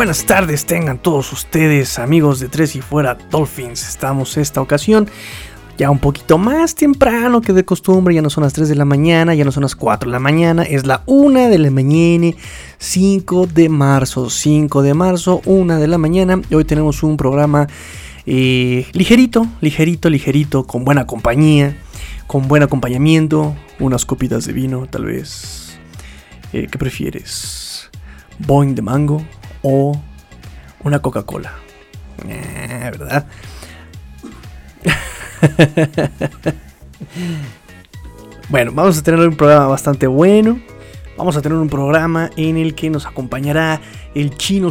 Buenas tardes tengan todos ustedes, amigos de Tres y Fuera Dolphins. Estamos esta ocasión ya un poquito más temprano que de costumbre, ya no son las 3 de la mañana, ya no son las 4 de la mañana, es la 1 de la mañana, 5 de marzo, 5 de marzo, 1 de la mañana. Y hoy tenemos un programa eh, ligerito, ligerito, ligerito, con buena compañía, con buen acompañamiento, unas copitas de vino, tal vez. Eh, ¿Qué prefieres? ¿Boing de mango o una Coca-Cola? Eh, ¿Verdad? bueno, vamos a tener un programa bastante bueno. Vamos a tener un programa en el que nos acompañará el chino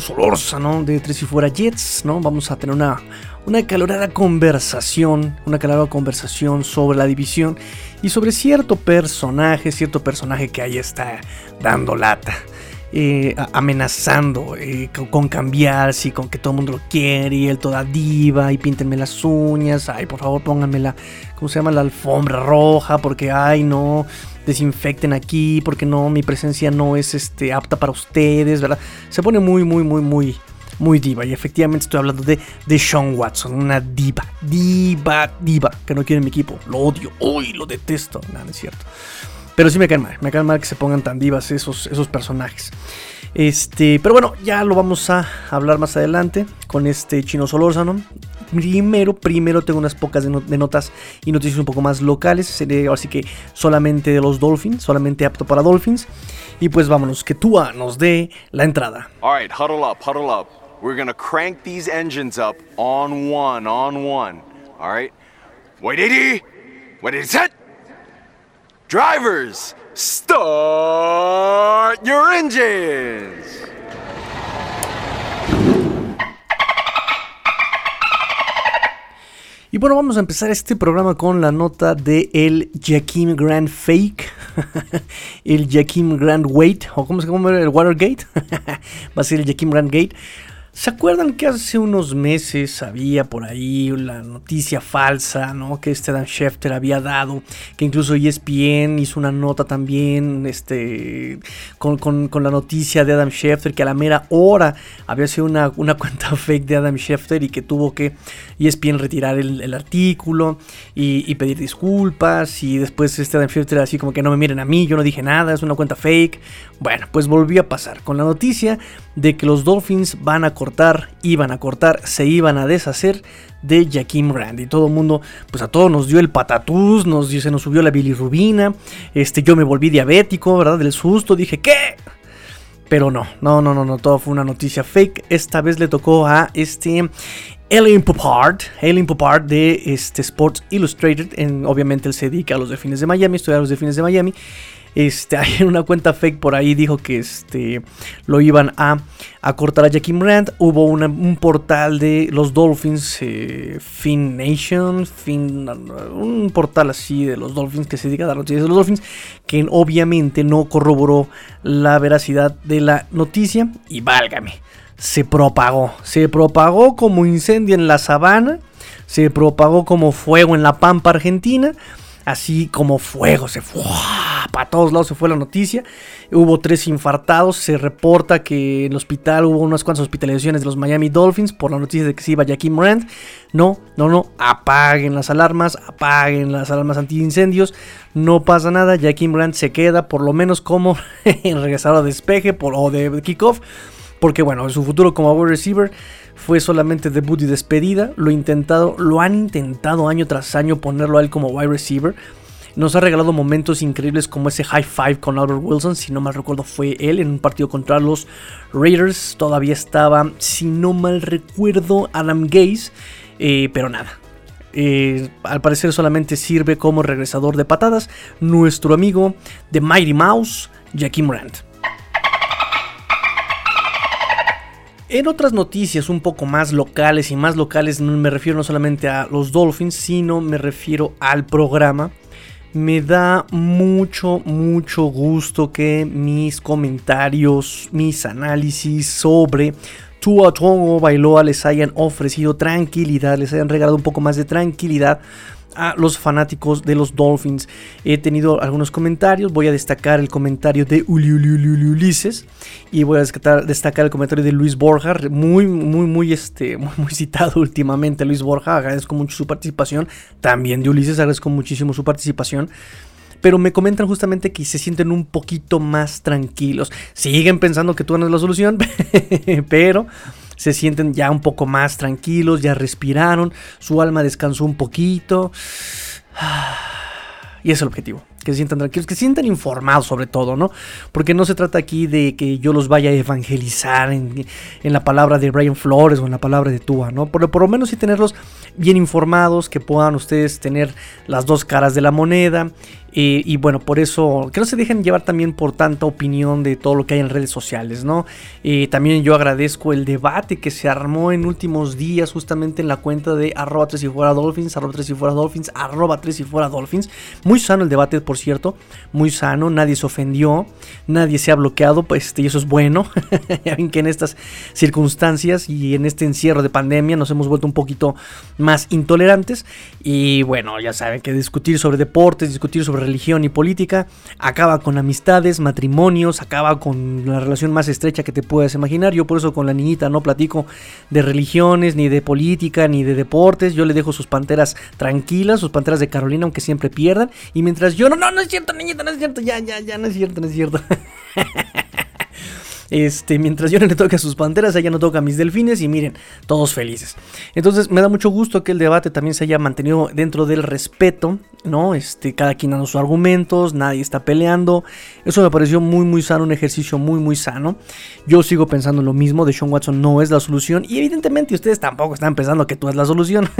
¿no? de Tres y Fuera Jets, ¿no? Vamos a tener una, una calorada conversación, una calorada conversación sobre la división y sobre cierto personaje, cierto personaje que ahí está dando lata. Eh, amenazando eh, con, cambiarse y con que todo el mundo lo quiere y él toda diva y píntenme las uñas, ay por favor pónganme la, ¿cómo se llama? La alfombra roja porque ay no, desinfecten aquí porque no, mi presencia no es este, apta para ustedes, ¿verdad? Se pone muy, muy, muy, muy, muy diva. Y efectivamente estoy hablando de, de Sean Watson, una diva, diva, diva, que no quiere mi equipo. Lo odio, uy, lo detesto. Nada, es cierto. Pero sí me caen mal, me caen mal que se pongan tan divas esos, esos personajes. Este, pero bueno, ya lo vamos a hablar más adelante con este Chino Solórzano. Primero, primero tengo unas pocas de, notas y noticias un poco más locales. Así que solamente de los Dolphins, solamente apto para Dolphins. Y pues vámonos, que Tua nos dé la entrada. Alright, huddle up, huddle up. We're gonna crank these engines up on one, on one. Alright? Wait, 80! Wait, set! Drivers, start your engines! Y bueno, vamos a empezar este programa con la nota de el Jaquim Grand Fake, el Jaquim Grand Wait, o cómo se llama el Watergate, va a ser el Jaquim Grand Gate. ¿Se acuerdan que hace unos meses había por ahí la noticia falsa, ¿no? Que este Dan Schefter había dado, que incluso ESPN hizo una nota también, este, con, la noticia de Adam Schefter, que a la mera hora había sido una, cuenta fake de Adam Schefter y que tuvo que ESPN retirar el, artículo y, pedir disculpas y después este Adam Schefter así como que no me miren a mí, yo no dije nada, es una cuenta fake. Bueno, pues volvió a pasar con la noticia de que los Dolphins van a cortar, iban a cortar, se iban a deshacer de Jaquim Rand. Y todo el mundo, pues a todos nos dio el patatús, nos, se nos subió la bilirrubina. Este, yo me volví diabético, ¿verdad? Del susto, dije, ¿qué? Pero no, no, no, no, no, todo fue una noticia fake. Esta vez le tocó a este Ellen Popard, Ellen Popard de este, Sports Illustrated. En, obviamente él se dedica a los delfines de Miami, estudia a los delfines de Miami. Este, hay una cuenta fake por ahí dijo que este, lo iban a, a cortar a Jackie Rand. Hubo un portal de los Dolphins, eh, Fin Nation, un portal así de los Dolphins que se dedica a dar noticias de los Dolphins, que obviamente no corroboró la veracidad de la noticia. Y válgame, se propagó, se propagó como incendio en la sabana, se propagó como fuego en la pampa argentina así como fuego, se fue, para todos lados se fue la noticia. Hubo tres infartados, se reporta que en el hospital hubo unas cuantas hospitalizaciones de los Miami Dolphins por la noticia de que se iba Jackie Morant. No, no, no, apaguen las alarmas, apaguen las alarmas antiincendios, no pasa nada, Jackie Morant se queda por lo menos como en regresar a despeje por, o de kickoff, porque bueno, en su futuro como wide receiver fue solamente debut y despedida. Lo intentado, lo han intentado año tras año ponerlo a él como wide receiver. Nos ha regalado momentos increíbles como ese high five con Albert Wilson. Si no mal recuerdo, fue él en un partido contra los Raiders. Todavía estaba, si no mal recuerdo, Adam Gaze. Eh, pero nada, eh, al parecer solamente sirve como regresador de patadas. Nuestro amigo de Mighty Mouse, Jackie Morant. En otras noticias un poco más locales y más locales me refiero no solamente a los Dolphins, sino me refiero al programa. Me da mucho, mucho gusto que mis comentarios, mis análisis sobre Tua Tongo Bailoa les hayan ofrecido tranquilidad, les hayan regalado un poco más de tranquilidad a los fanáticos de los Dolphins. He tenido algunos comentarios, voy a destacar el comentario de Uli, Ulises. Y voy a destacar, destacar, el comentario de Luis Borja, muy, muy, muy, este, muy, muy citado últimamente Luis Borja, agradezco mucho su participación, también de Ulises agradezco muchísimo su participación. Pero me comentan justamente que se sienten un poquito más tranquilos. Siguen pensando que tú no es la solución, pero se sienten ya un poco más tranquilos, ya respiraron, su alma descansó un poquito. Y es el objetivo que se sientan tranquilos, que se sientan informados sobre todo, ¿no? Porque no se trata aquí de que yo los vaya a evangelizar en, la palabra de Brian Flores o en la palabra de Tua, ¿no? Pero por lo menos sí tenerlos bien informados, que puedan ustedes tener las dos caras de la moneda. Y bueno, por eso que no se dejen llevar también por tanta opinión de todo lo que hay en redes sociales, ¿no? también yo agradezco el debate que se armó en últimos días justamente en la cuenta de arroba 3 y fuera Dolphins, arroba 3 y fuera Dolphins, arroba 3 y. Muy sano el debate por cierto, muy sano, nadie se ofendió, nadie se ha bloqueado, pues este, y eso es bueno. ya ven que en estas circunstancias y en este encierro de pandemia nos hemos vuelto un poquito más intolerantes y bueno, ya saben que discutir sobre deportes, discutir sobre religión y política acaba con amistades, matrimonios, acaba con la relación más estrecha que te puedas imaginar. Yo por eso con la niñita no platico de religiones, ni de política, ni de deportes. Yo le dejo sus panteras tranquilas, sus panteras de Carolina, aunque siempre pierdan. Y mientras yo no no, no es cierto, niñita, no es cierto, ya, ya, ya, no es cierto, no es cierto. Este, mientras yo no le toque a sus panteras, ella no toca a mis delfines y miren, todos felices. Entonces me da mucho gusto que el debate también se haya mantenido dentro del respeto, ¿no? Este, cada quien dando sus argumentos, nadie está peleando. Eso me pareció muy, muy sano, un ejercicio muy, muy sano. Yo sigo pensando lo mismo, de Sean Watson no es la solución y evidentemente ustedes tampoco están pensando que tú es la solución.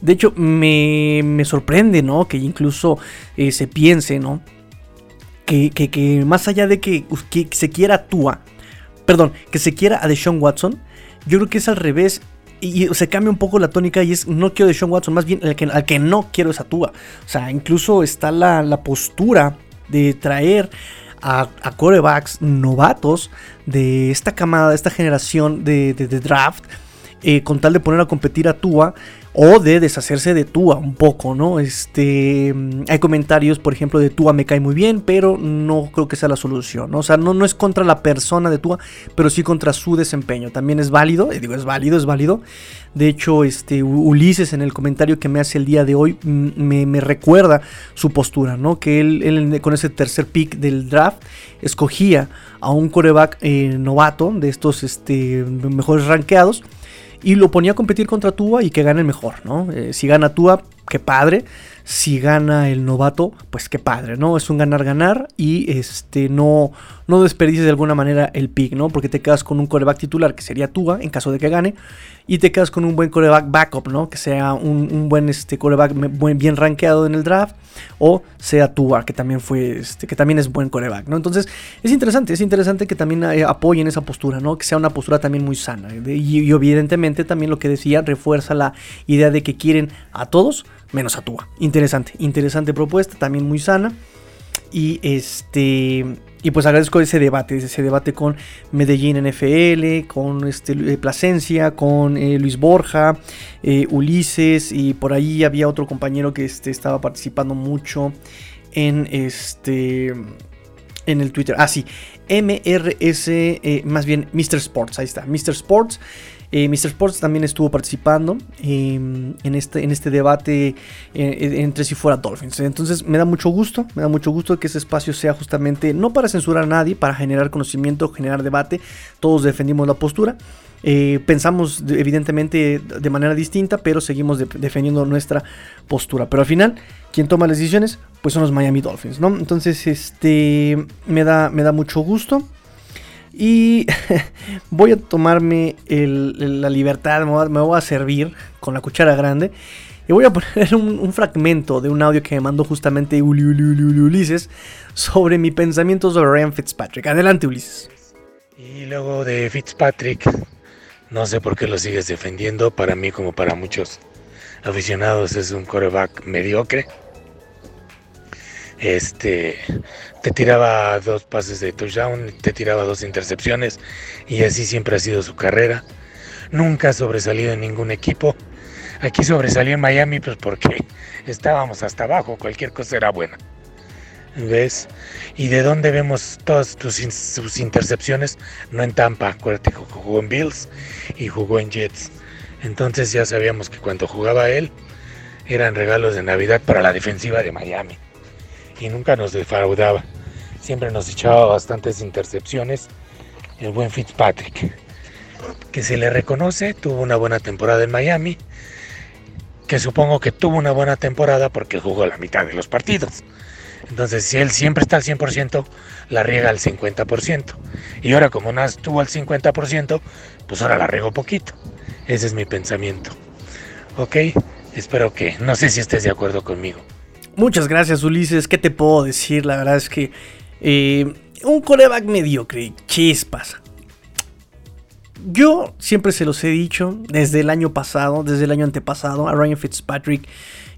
De hecho, me, me sorprende, ¿no? Que incluso eh, se piense, ¿no? Que, que, más allá de que, que, se quiera a Tua, perdón, que se quiera a Deshaun Watson, yo creo que es al revés. Y, se cambia un poco la tónica y es no quiero a Deshaun Watson, más bien al que, al que no quiero es a Tua. O sea, incluso está la, la postura de traer a, a, corebacks novatos de esta camada, de esta generación de, de, draft, eh, con tal de poner a competir a Tua o de deshacerse de Tua un poco, ¿no? Este, mm, hay comentarios, por ejemplo, de Tua me cae muy bien, pero no creo que sea la solución, ¿no? O sea, no, no es contra la persona de Tua, pero sí contra su desempeño. También es válido, digo, es válido, es válido. De hecho, este, Ulises en el comentario que me hace el día de hoy mm, me, recuerda su postura, ¿no? Que él, con ese tercer pick del draft escogía a un coreback eh, novato de estos este, mejores rankeados y lo ponía a competir contra Tua y que gane el mejor, ¿no? Eh, si gana Tua, qué padre. Si gana el novato, pues qué padre, ¿no? Es un ganar-ganar y este no, no desperdicies de alguna manera el pick, ¿no? Porque te quedas con un coreback titular que sería Tua en caso de que gane y te quedas con un buen coreback backup, ¿no? Que sea un, buen este, coreback bien rankeado en el draft o sea Tua, que también fue este, que también es buen coreback, ¿no? Entonces es interesante, es interesante que también eh, apoyen esa postura, ¿no? Que sea una postura también muy sana y, y evidentemente también lo que decía refuerza la idea de que quieren a todos menos a Tua. Interesante, interesante propuesta, también muy sana. Y este. Y pues agradezco ese debate, ese debate con Medellín NFL, con este, eh, Plasencia, con eh, Luis Borja, eh, Ulises, y por ahí había otro compañero que este, estaba participando mucho en este. En el Twitter. Ah, sí. MRS, más bien Mr. Sports, ahí está. Mr. Sports. Eh, Mr. Sports también estuvo participando em, en, este, en este debate eh, entre si fuera Dolphins. Entonces me da mucho gusto, me da mucho gusto que ese espacio sea justamente no para censurar a nadie, para generar conocimiento, generar debate. Todos defendimos la postura. Eh, pensamos evidentemente de manera distinta, pero seguimos defendiendo nuestra postura. Pero al final, quien toma las decisiones, pues son los Miami Dolphins, ¿no? Entonces, este me da, me da mucho gusto. Y voy a tomarme la libertad, me voy, a, servir con la cuchara grande. Y voy a poner un, fragmento de un audio que me mandó justamente Ulises sobre mi pensamiento sobre Ryan Fitzpatrick. Adelante, Ulises. Y luego de Fitzpatrick, no sé por qué lo sigues defendiendo. Para mí, como para muchos aficionados, es un coreback mediocre. Este, te tiraba dos pases de touchdown, te tiraba dos intercepciones y así siempre ha sido su carrera. Nunca ha sobresalido en ningún equipo. Aquí sobresalí en Miami, pues porque estábamos hasta abajo, cualquier cosa era buena. ¿Ves? ¿Y de dónde vemos todas sus intercepciones? No en Tampa, acuérdate que jugó en Bills y jugó en Jets. Entonces ya sabíamos que cuando jugaba él eran regalos de Navidad para la defensiva de Miami. Y nunca nos defraudaba. Siempre nos echaba bastantes intercepciones el buen Fitzpatrick. Que se le reconoce, tuvo una buena temporada en Miami. Que supongo que tuvo una buena temporada porque jugó la mitad de los partidos. Entonces, si él siempre está al 100%, la riega al 50%. Y ahora, como no estuvo al 50%, pues ahora la riego poquito. Ese es mi pensamiento. Ok, espero que, no sé si estés de acuerdo conmigo. Muchas gracias, Ulises. ¿Qué te puedo decir? La verdad es que eh, un coreback mediocre, chispas. Yo siempre se los he dicho desde el año pasado, desde el año antepasado, a Ryan Fitzpatrick.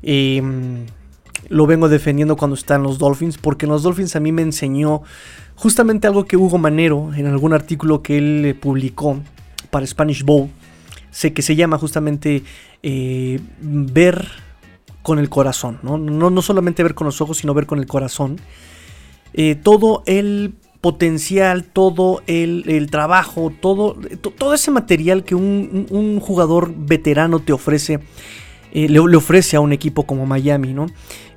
Eh, lo vengo defendiendo cuando está en los Dolphins, porque en los Dolphins a mí me enseñó justamente algo que Hugo Manero, en algún artículo que él eh, publicó para Spanish Bowl, sé que se llama justamente eh, ver con el corazón, ¿no? ¿no? solamente ver con los ojos, sino ver con el corazón. Eh, todo el potencial, todo el, trabajo, todo, todo ese material que un jugador veterano te ofrece eh, le, ofrece a un equipo como Miami, ¿no?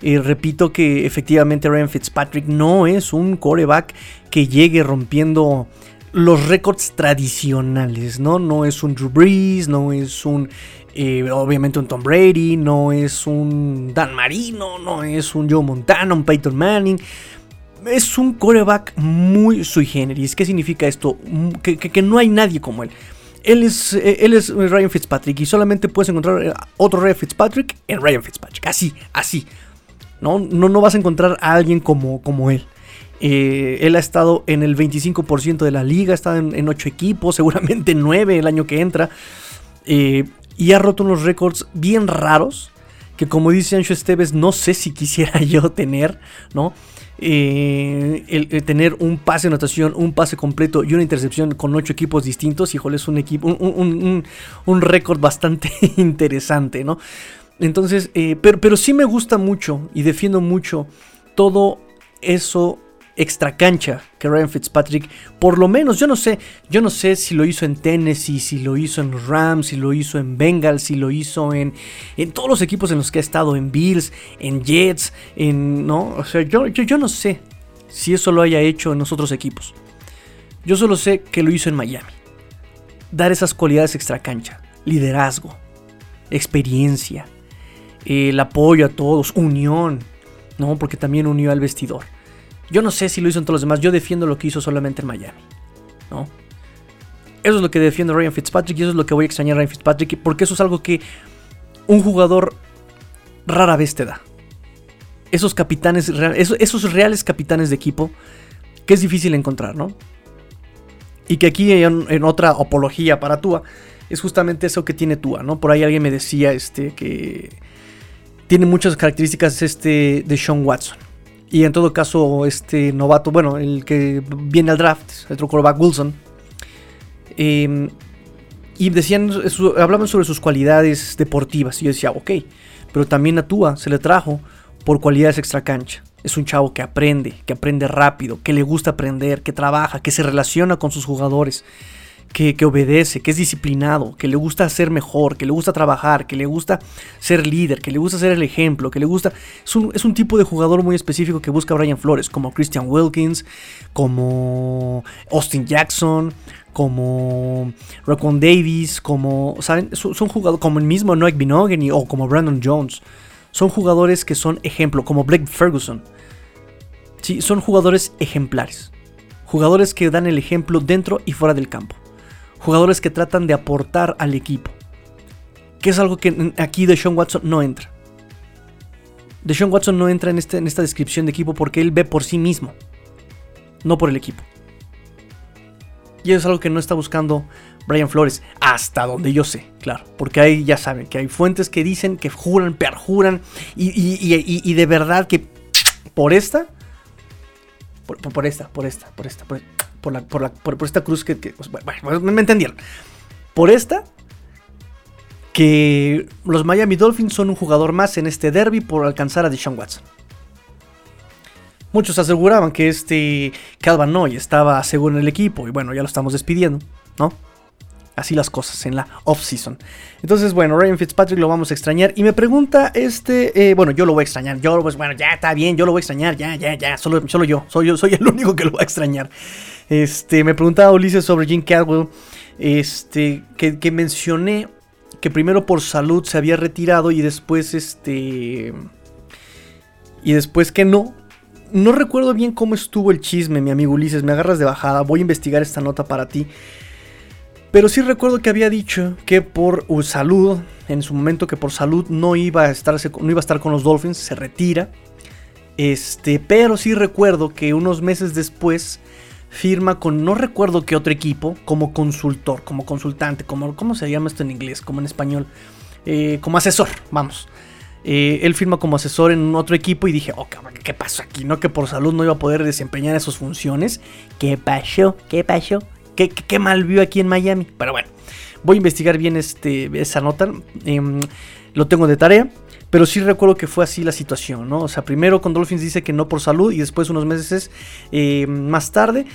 Eh, repito que efectivamente Ryan Fitzpatrick no es un coreback que llegue rompiendo los récords tradicionales, ¿no? No es un Drew Brees, no es un, eh, obviamente un Tom Brady, no es un Dan Marino, no es un Joe Montana, un Peyton Manning. Es un coreback muy sui generis. ¿Qué significa esto? Mm, que no hay nadie como él. Él es, eh, él es Ryan Fitzpatrick y solamente puedes encontrar eh, otro Ryan Fitzpatrick en Ryan Fitzpatrick. Así, así. No, no, no vas a encontrar a alguien como, como él. Eh, él ha estado en el 25% de la liga, ha estado en, 8 equipos, seguramente 9 el año que entra. Y ha roto unos récords bien raros que como dice Ancho Esteves, no sé si quisiera yo tener, ¿no? Eh, el, tener un pase de anotación, un pase completo y una intercepción con ocho equipos distintos, híjole, es un equipo, un, récord bastante interesante, ¿no? Entonces, eh, pero, pero sí me gusta mucho y defiendo mucho todo eso extra cancha que Ryan Fitzpatrick, por lo menos, yo no sé, yo no sé si lo hizo en Tennessee, si lo hizo en los Rams, si lo hizo en Bengals, si lo hizo en, en todos los equipos en los que ha estado, en Bills, en Jets, en, no, o sea, yo, yo, yo no sé si eso lo haya hecho en los otros equipos. Yo solo sé que lo hizo en Miami. Dar esas cualidades extra cancha, liderazgo, experiencia, el apoyo a todos, unión, ¿no? Porque también unió al vestidor. Yo no sé si lo hizo en todos los demás. Yo defiendo lo que hizo solamente en Miami. ¿no? Eso es lo que defiendo Ryan Fitzpatrick y eso es lo que voy a extrañar a Ryan Fitzpatrick porque eso es algo que un jugador rara vez te da. Esos capitanes, esos, esos reales capitanes de equipo que es difícil encontrar, ¿no? Y que aquí en, en, otra apología para Tua es justamente eso que tiene Tua, ¿no? Por ahí alguien me decía este, que tiene muchas características este, de Sean Watson. Y en todo caso, este novato, bueno, el que viene al draft, el quarterback Wilson. Em, y decían, hablaban sobre sus cualidades deportivas. Y yo decía, ok, pero también a Tua se le trajo por cualidades extra cancha. Es un chavo que aprende, que aprende rápido, que le gusta aprender, que trabaja, que se relaciona con sus jugadores que, obedece, que es disciplinado, que le gusta ser mejor, que le gusta trabajar, que le gusta ser líder, que le gusta ser el ejemplo, que le gusta... Es un, es un tipo de jugador muy específico que busca Brian Flores, como Christian Wilkins, como Austin Jackson, como Raquan Davis, como, ¿saben? Son, jugadores como el mismo Noah Binogany o como Brandon Jones. Son jugadores que son ejemplo, como Blake Ferguson. Sí, son jugadores ejemplares. Jugadores que dan el ejemplo dentro y fuera del campo jugadores que tratan de aportar al equipo. Que es algo que aquí de Sean Watson no entra. De Sean Watson no entra en, este, en esta descripción de equipo porque él ve por sí mismo, no por el equipo. Y eso es algo que no está buscando Brian Flores, hasta donde yo sé, claro. Porque ahí ya saben que hay fuentes que dicen, que juran, perjuran, y, y, de verdad que por esta, por, por, esta, por esta, por esta, por esta por, la, por, esta cruz que, pues, bueno, me entendieron. Por esta, que los Miami Dolphins son un jugador más en este derby por alcanzar a Deshaun Watson. Muchos aseguraban que este Calvin Noy estaba seguro en el equipo y bueno, ya lo estamos despidiendo, ¿no? Así las cosas en la off-season. Entonces, bueno, Ryan Fitzpatrick lo vamos a extrañar. Y me pregunta este. Eh, bueno, yo lo voy a extrañar. Yo, pues, bueno, ya está bien, yo lo voy a extrañar. Ya, ya, ya. Solo, solo yo. Soy, yo. soy el único que lo va a extrañar. Este, me preguntaba Ulises sobre Jim Caldwell. Este, que, que mencioné que primero por salud se había retirado y después, este. Y después que no. No recuerdo bien cómo estuvo el chisme, mi amigo Ulises. Me agarras de bajada. Voy a investigar esta nota para ti. Pero sí recuerdo que había dicho que por salud, en su momento que por salud no iba a, no iba a estar con los Dolphins, se retira. Este, pero sí recuerdo que unos meses después firma con no recuerdo qué otro equipo como consultor, como consultante, como cómo se llama esto en inglés, como en español, eh, como asesor, vamos. Eh, él firma como asesor en otro equipo y dije, oh, ¿qué pasó aquí? No que por salud no iba a poder desempeñar esas funciones. ¿Qué pasó? ¿Qué pasó? ¿Qué, mal vio aquí en Miami? Pero bueno, voy a investigar bien este, esa nota. Em, lo tengo de tarea. Pero sí recuerdo que fue así la situación, ¿no? O sea, primero con Dolphins dice que no por salud y después unos meses eh, más tarde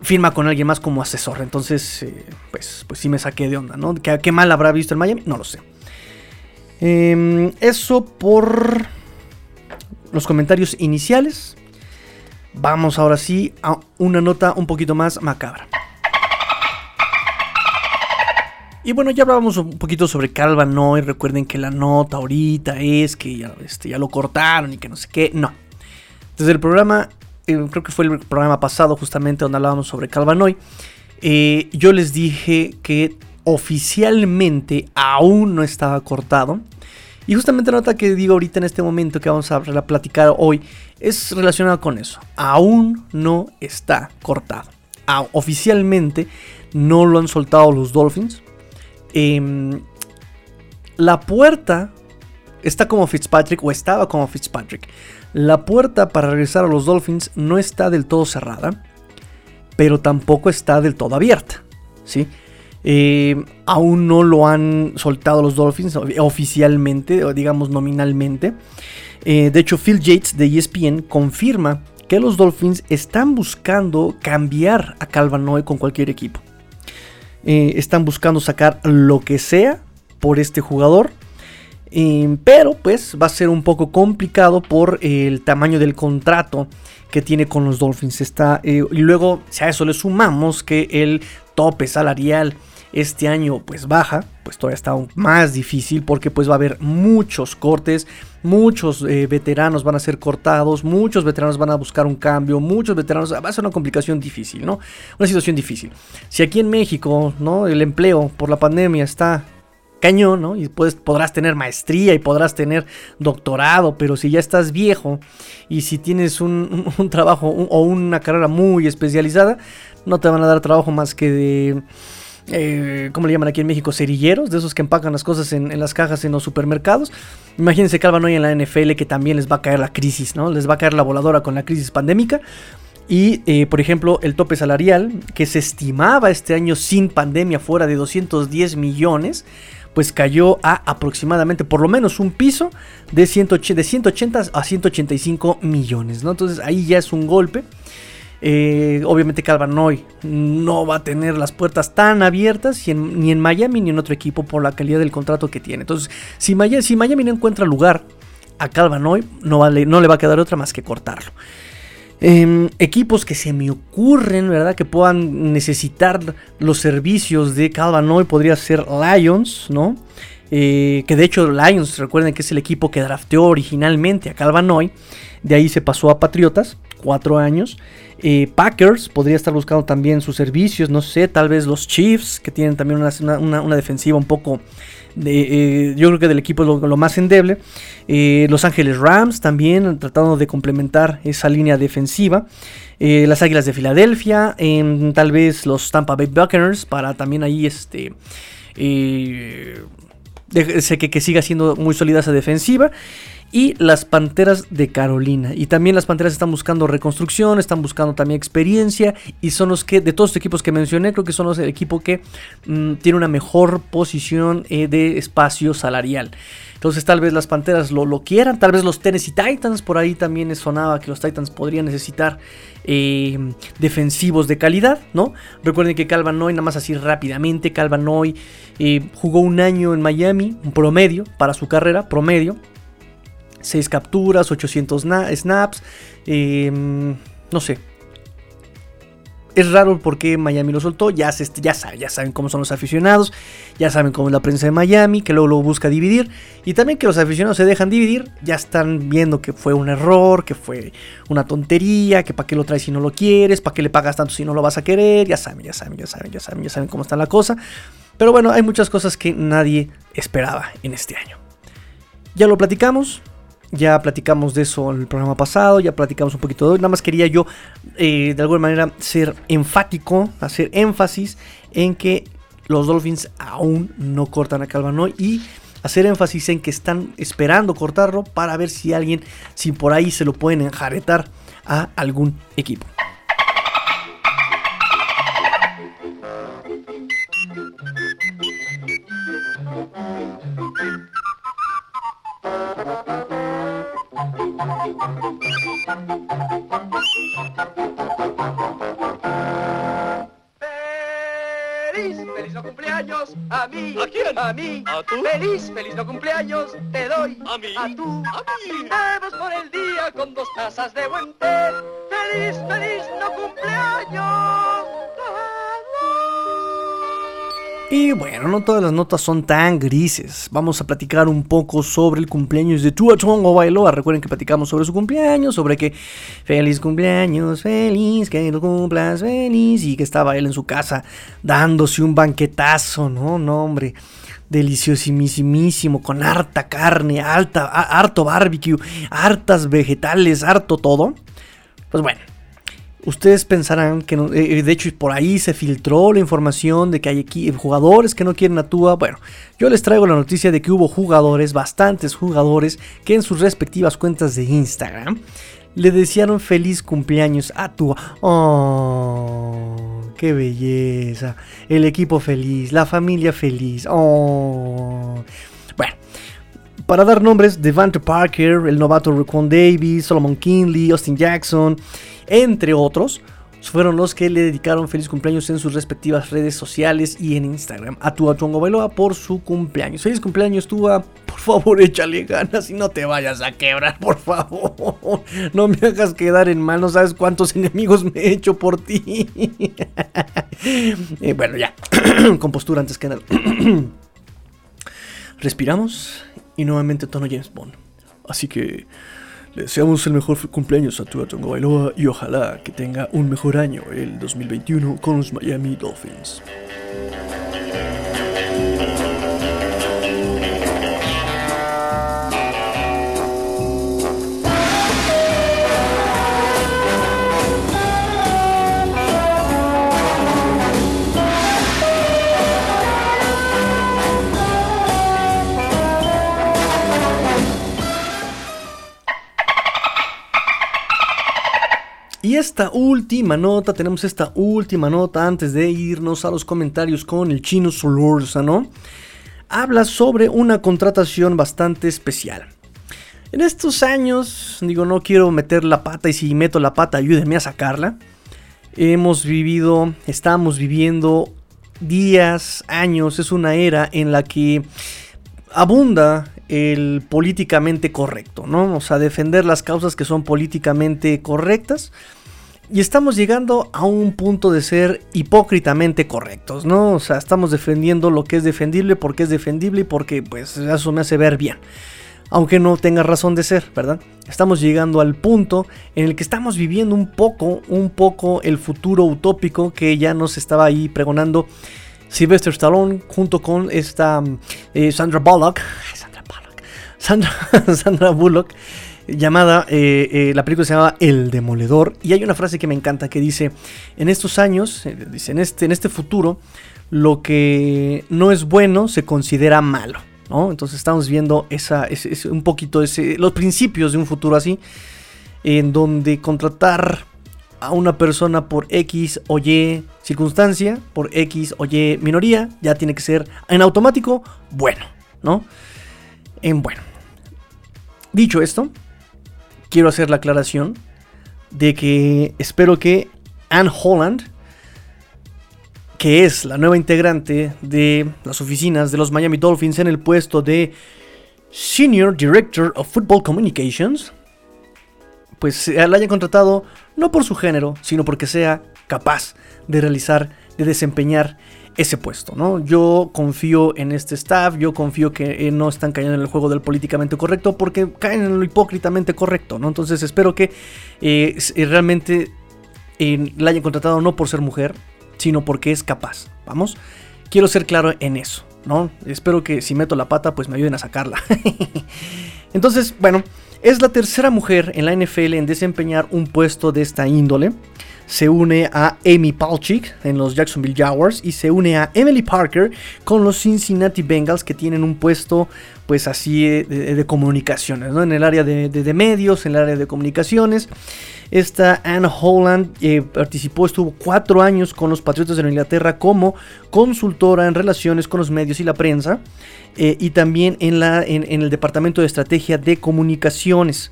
firma con alguien más como asesor. Entonces, eh, pues, pues sí me saqué de onda, ¿no? ¿Qué, mal habrá visto en Miami? No lo sé. Em, eso por los comentarios iniciales. Vamos ahora sí a una nota un poquito más macabra. Y bueno, ya hablábamos un poquito sobre Calva y Recuerden que la nota ahorita es que ya, este, ya lo cortaron y que no sé qué. No. Desde el programa, eh, creo que fue el programa pasado justamente donde hablábamos sobre Calvanoy. Eh, yo les dije que oficialmente aún no estaba cortado. Y justamente la nota que digo ahorita en este momento que vamos a platicar hoy es relacionada con eso. Aún no está cortado. oficialmente no lo han soltado los Dolphins. Em, la puerta está como Fitzpatrick o estaba como Fitzpatrick. La puerta para regresar a los Dolphins no está del todo cerrada, pero tampoco está del todo abierta. ¿sí? Em, aún no lo han soltado los Dolphins oficialmente, o digamos nominalmente. Eh, de hecho, Phil Yates de ESPN confirma que los Dolphins están buscando cambiar a Calvanoy con cualquier equipo. Eh, están buscando sacar lo que sea por este jugador. Eh, pero pues va a ser un poco complicado por el tamaño del contrato que tiene con los Dolphins. Está, eh, y luego, si a eso le sumamos que el tope salarial este año pues baja, pues todavía está aún más difícil porque pues va a haber muchos cortes, muchos eh, veteranos van a ser cortados, muchos veteranos van a buscar un cambio, muchos veteranos, va a ser una complicación difícil, ¿no? Una situación difícil. Si aquí en México, ¿no? El empleo por la pandemia está cañón, ¿no? Y puedes, podrás tener maestría y podrás tener doctorado, pero si ya estás viejo y si tienes un, trabajo o una carrera muy especializada, no te van a dar trabajo más que de eh, ¿cómo le llaman aquí en México? Cerilleros, de esos que empacan las cosas en, las cajas en los supermercados. Imagínense que hoy en la NFL que también les va a caer la crisis, ¿no? Les va a caer la voladora con la crisis pandémica. Y, eh, por ejemplo, el tope salarial, que se estimaba este año sin pandemia fuera de 210 millones, pues cayó a aproximadamente, por lo menos un piso de, de 180 a 185 millones, ¿no? Entonces ahí ya es un golpe. Eh, obviamente Calvanoy no va a tener las puertas tan abiertas ni en Miami ni en otro equipo por la calidad del contrato que tiene. Entonces, si Miami, no encuentra lugar a Calvanoy, no, no le va a quedar otra más que cortarlo. Em, equipos que se me ocurren, ¿verdad? Que puedan necesitar los servicios de Calvanoy podría ser Lions, ¿no? Eh, que de hecho Lions, recuerden que es el equipo que drafteó originalmente a Calvanoy. De ahí se pasó a Patriotas, cuatro años. Eh, Packers podría estar buscando también sus servicios, no sé, tal vez los Chiefs, que tienen también una, defensiva un poco, de, eh, yo creo que del equipo es lo, más endeble. Eh, los Ángeles Rams también tratando de complementar esa línea defensiva. las Águilas de Filadelfia, tal vez los Tampa Bay Buccaneers para también ahí este... que, que siga siendo muy sólida esa defensiva. Y las Panteras de Carolina. Y también las Panteras están buscando reconstrucción, están buscando también experiencia y son los que, de todos los equipos que mencioné, creo que son los el equipo que mm, tiene una mejor posición eh, de espacio salarial. Entonces tal vez las Panteras lo, lo, quieran, tal vez los Tennessee Titans, por ahí también sonaba que los Titans podrían necesitar eh, defensivos de calidad, ¿no? Recuerden que Calvanoy, nada más así rápidamente, Calvanoy eh, jugó un año en Miami, un promedio para su carrera, promedio, 6 capturas, 800 snaps, em, no sé. Es raro porque Miami lo soltó, ya, se, ya, saben, ya saben cómo son los aficionados, ya saben cómo es la prensa de Miami, que luego lo busca dividir, y también que los aficionados se dejan dividir, ya están viendo que fue un error, que fue una tontería, que para qué lo traes si no lo quieres, para qué le pagas tanto si no lo vas a querer, ya saben, ya saben, ya saben, ya saben, ya saben cómo está la cosa. Pero bueno, hay muchas cosas que nadie esperaba en este año. Ya lo platicamos, ya platicamos de eso en el programa pasado, ya platicamos un poquito de hoy. Nada más quería yo eh, de alguna manera ser enfático, hacer énfasis en que los Dolphins aún no cortan a Calvanoy y hacer énfasis en que están esperando cortarlo para ver si alguien, si por ahí se lo pueden enjaretar a algún equipo. ¡Feliz! ¡Feliz no cumpleaños! ¡A mí! ¿A quién? ¡A mí! ¿A tú? ¡Feliz! ¡Feliz no cumpleaños! ¡Te doy! ¿A mí? ¡A tú! ¿A mí? Brindemos por el día con dos tazas de buen té. ¡Feliz! ¡Feliz no cumpleaños! Y bueno, no todas las notas son tan grises. Vamos a platicar un poco sobre el cumpleaños de Tua Tongo Bailoa. Recuerden que platicamos sobre su cumpleaños, sobre que feliz cumpleaños, feliz, que lo cumplas feliz. Y que estaba él en su casa dándose un banquetazo, ¿no? No, hombre. Deliciosísimo, con harta carne, alta, harto barbecue, hartas vegetales, harto todo. Pues bueno, Ustedes pensarán que, no, eh, de hecho, por ahí se filtró la información de que hay aquí jugadores que no quieren a Tua. Bueno, yo les traigo la noticia de que hubo jugadores, bastantes jugadores, que en sus respectivas cuentas de Instagram le desearon feliz cumpleaños a Tua. ¡Oh! ¡Qué belleza! El equipo feliz, la familia feliz. ¡Oh! Bueno. Para dar nombres, Devante Parker, el novato Raquan Davis, Solomon Kinley, Austin Jackson, entre otros, fueron los que le dedicaron feliz cumpleaños en sus respectivas redes sociales y en Instagram a Tua Tongo Bailoa por su cumpleaños. Feliz cumpleaños, Tua. Por favor, échale ganas y no te vayas a quebrar, por favor. No me hagas quedar en mal, no sabes cuántos enemigos me he hecho por ti. eh, bueno, ya. Con postura antes que nada. Respiramos y nuevamente tono James Bond. Así que deseamos el mejor cumpleaños a Tua Tongo Bailoa y ojalá que tenga un mejor año el 2021 con los Miami Dolphins. Y esta última nota, tenemos esta última nota antes de irnos a los comentarios con el chino Solórzano. Habla sobre una contratación bastante especial. En estos años, digo, no quiero meter la pata y si meto la pata, ayúdenme a sacarla. Hemos vivido, estamos viviendo días, años, es una era en la que abunda el políticamente correcto, ¿no? O sea, defender las causas que son políticamente correctas. Y estamos llegando a un punto de ser hipócritamente correctos, ¿no? O sea, estamos defendiendo lo que es defendible porque es defendible y porque pues eso me hace ver bien. Aunque no tenga razón de ser, ¿verdad? Estamos llegando al punto en el que estamos viviendo un poco, un poco el futuro utópico que ya nos estaba ahí pregonando Sylvester Stallone junto con esta eh, Sandra Bullock. Sandra Bullock. Llamada, eh, eh, la película se llama El Demoledor, y hay una frase que me encanta que dice, en estos años, dice, en este, en este futuro, lo que no es bueno se considera malo, ¿no? Entonces estamos viendo esa, ese- un poquito ese, los principios de un futuro así, en donde contratar a una persona por X o Y circunstancia, por X o Y minoría, ya tiene que ser en automático bueno, ¿no? En bueno. Dicho esto, quiero hacer la aclaración de que espero que Anne Holland, que es la nueva integrante de las oficinas de los Miami Dolphins en el puesto de Senior Director of Football Communications, pues se- la hayan contratado no por su género, sino porque sea capaz de realizar, de desempeñar ese puesto, ¿no? Yo confío en este staff, yo confío que eh, no están cayendo en el juego del políticamente correcto porque caen en lo hipócritamente correcto, ¿no? Entonces espero que eh, eh, realmente la hayan contratado no por ser mujer, sino porque es capaz, ¿vamos? Quiero ser claro en eso, ¿no? Espero que si meto la pata, pues me ayuden a sacarla. Entonces, bueno, es la tercera mujer en la NFL en desempeñar un puesto de esta índole. Se une a Amy Palchik en los Jacksonville Jaguars y se une a Emily Parker con los Cincinnati Bengals que tienen un puesto pues así eh, de, comunicaciones, ¿no? En el área de, de- medios, en el área de comunicaciones. Esta Anne Holland eh, participó, estuvo cuatro años con los Patriotas de Inglaterra como consultora en relaciones con los medios y la prensa eh, y también en, la, en el Departamento de Estrategia de Comunicaciones.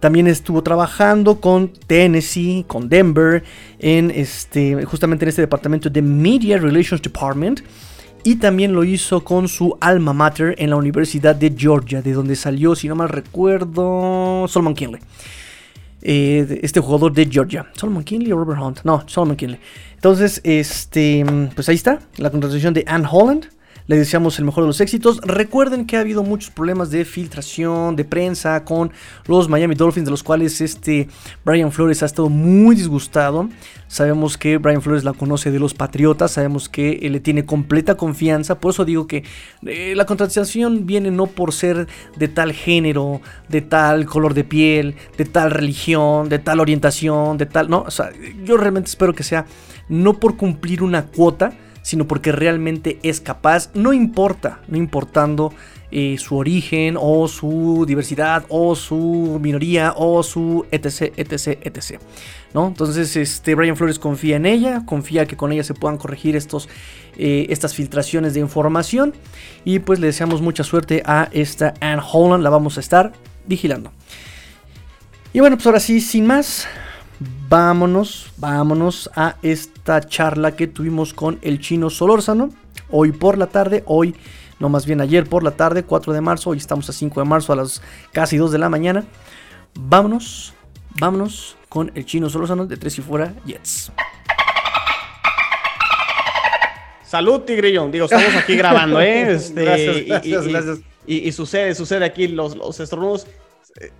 También estuvo trabajando con Tennessee, con Denver, en este, justamente en este departamento de Media Relations Department. Y también lo hizo con su alma mater en la Universidad de Georgia, de donde salió, si no mal recuerdo, Solomon Kinley. Eh, este jugador de Georgia. Solomon Kinley o Robert Hunt. No, Solomon Kinley. Entonces, este, pues ahí está, la contratación de Ann Holland. Le deseamos el mejor de los éxitos. Recuerden que ha habido muchos problemas de filtración, de prensa con los Miami Dolphins, de los cuales este Brian Flores ha estado muy disgustado. Sabemos que Brian Flores la conoce de los Patriotas, sabemos que él le tiene completa confianza. Por eso digo que eh, la contratación viene no por ser de tal género, de tal color de piel, de tal religión, de tal orientación, de tal. No, o sea, yo realmente espero que sea no por cumplir una cuota sino porque realmente es capaz, no importa, no importando eh, su origen o su diversidad o su minoría o su etc, etc, etc. ¿no? Entonces, este, Brian Flores confía en ella, confía que con ella se puedan corregir estos, eh, estas filtraciones de información y pues le deseamos mucha suerte a esta Anne Holland, la vamos a estar vigilando. Y bueno, pues ahora sí, sin más, vámonos, vámonos a esta charla que tuvimos con el chino Solórzano. Hoy por la tarde, hoy, no más bien ayer por la tarde, 4 de marzo, hoy estamos a 5 de marzo a las casi 2 de la mañana. Vámonos, vámonos con el chino Solórzano de Tres y Fuera Jets. Salud, Tigrillo. Digo, estamos aquí grabando, ¿eh? Este, Gracias, gracias, y, y- gracias. Y, y sucede, sucede aquí los, los estornudos.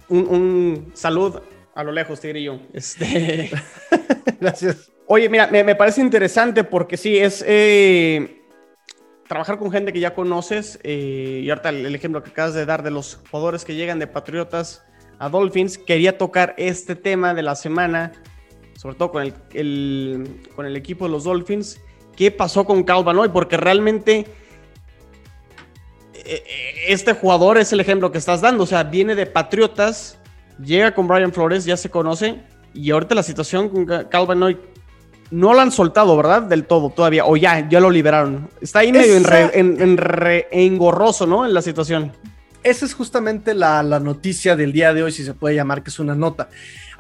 Un, un salud a lo lejos, Tigrillo. Este, Gracias. Oye, mira, me, me parece interesante porque sí, es eh, trabajar con gente que ya conoces. eh, y ahorita el, el ejemplo que acabas de dar de los jugadores que llegan de Patriotas a Dolphins, quería tocar este tema de la semana, sobre todo con el, el- con el equipo de los Dolphins. ¿Qué pasó con Calvin hoy? Porque realmente eh, este jugador es el ejemplo que estás dando. O sea, viene de Patriotas, llega con Brian Flores, ya se conoce. Y ahorita la situación con Ca- Calvin hoy no lo han soltado, ¿verdad? Del todo todavía. O ya, ya lo liberaron. Está ahí medio Esa- enre- en- enre- engorroso, ¿no? En la situación. Esa es justamente la, la noticia del día de hoy, si se puede llamar que es una nota.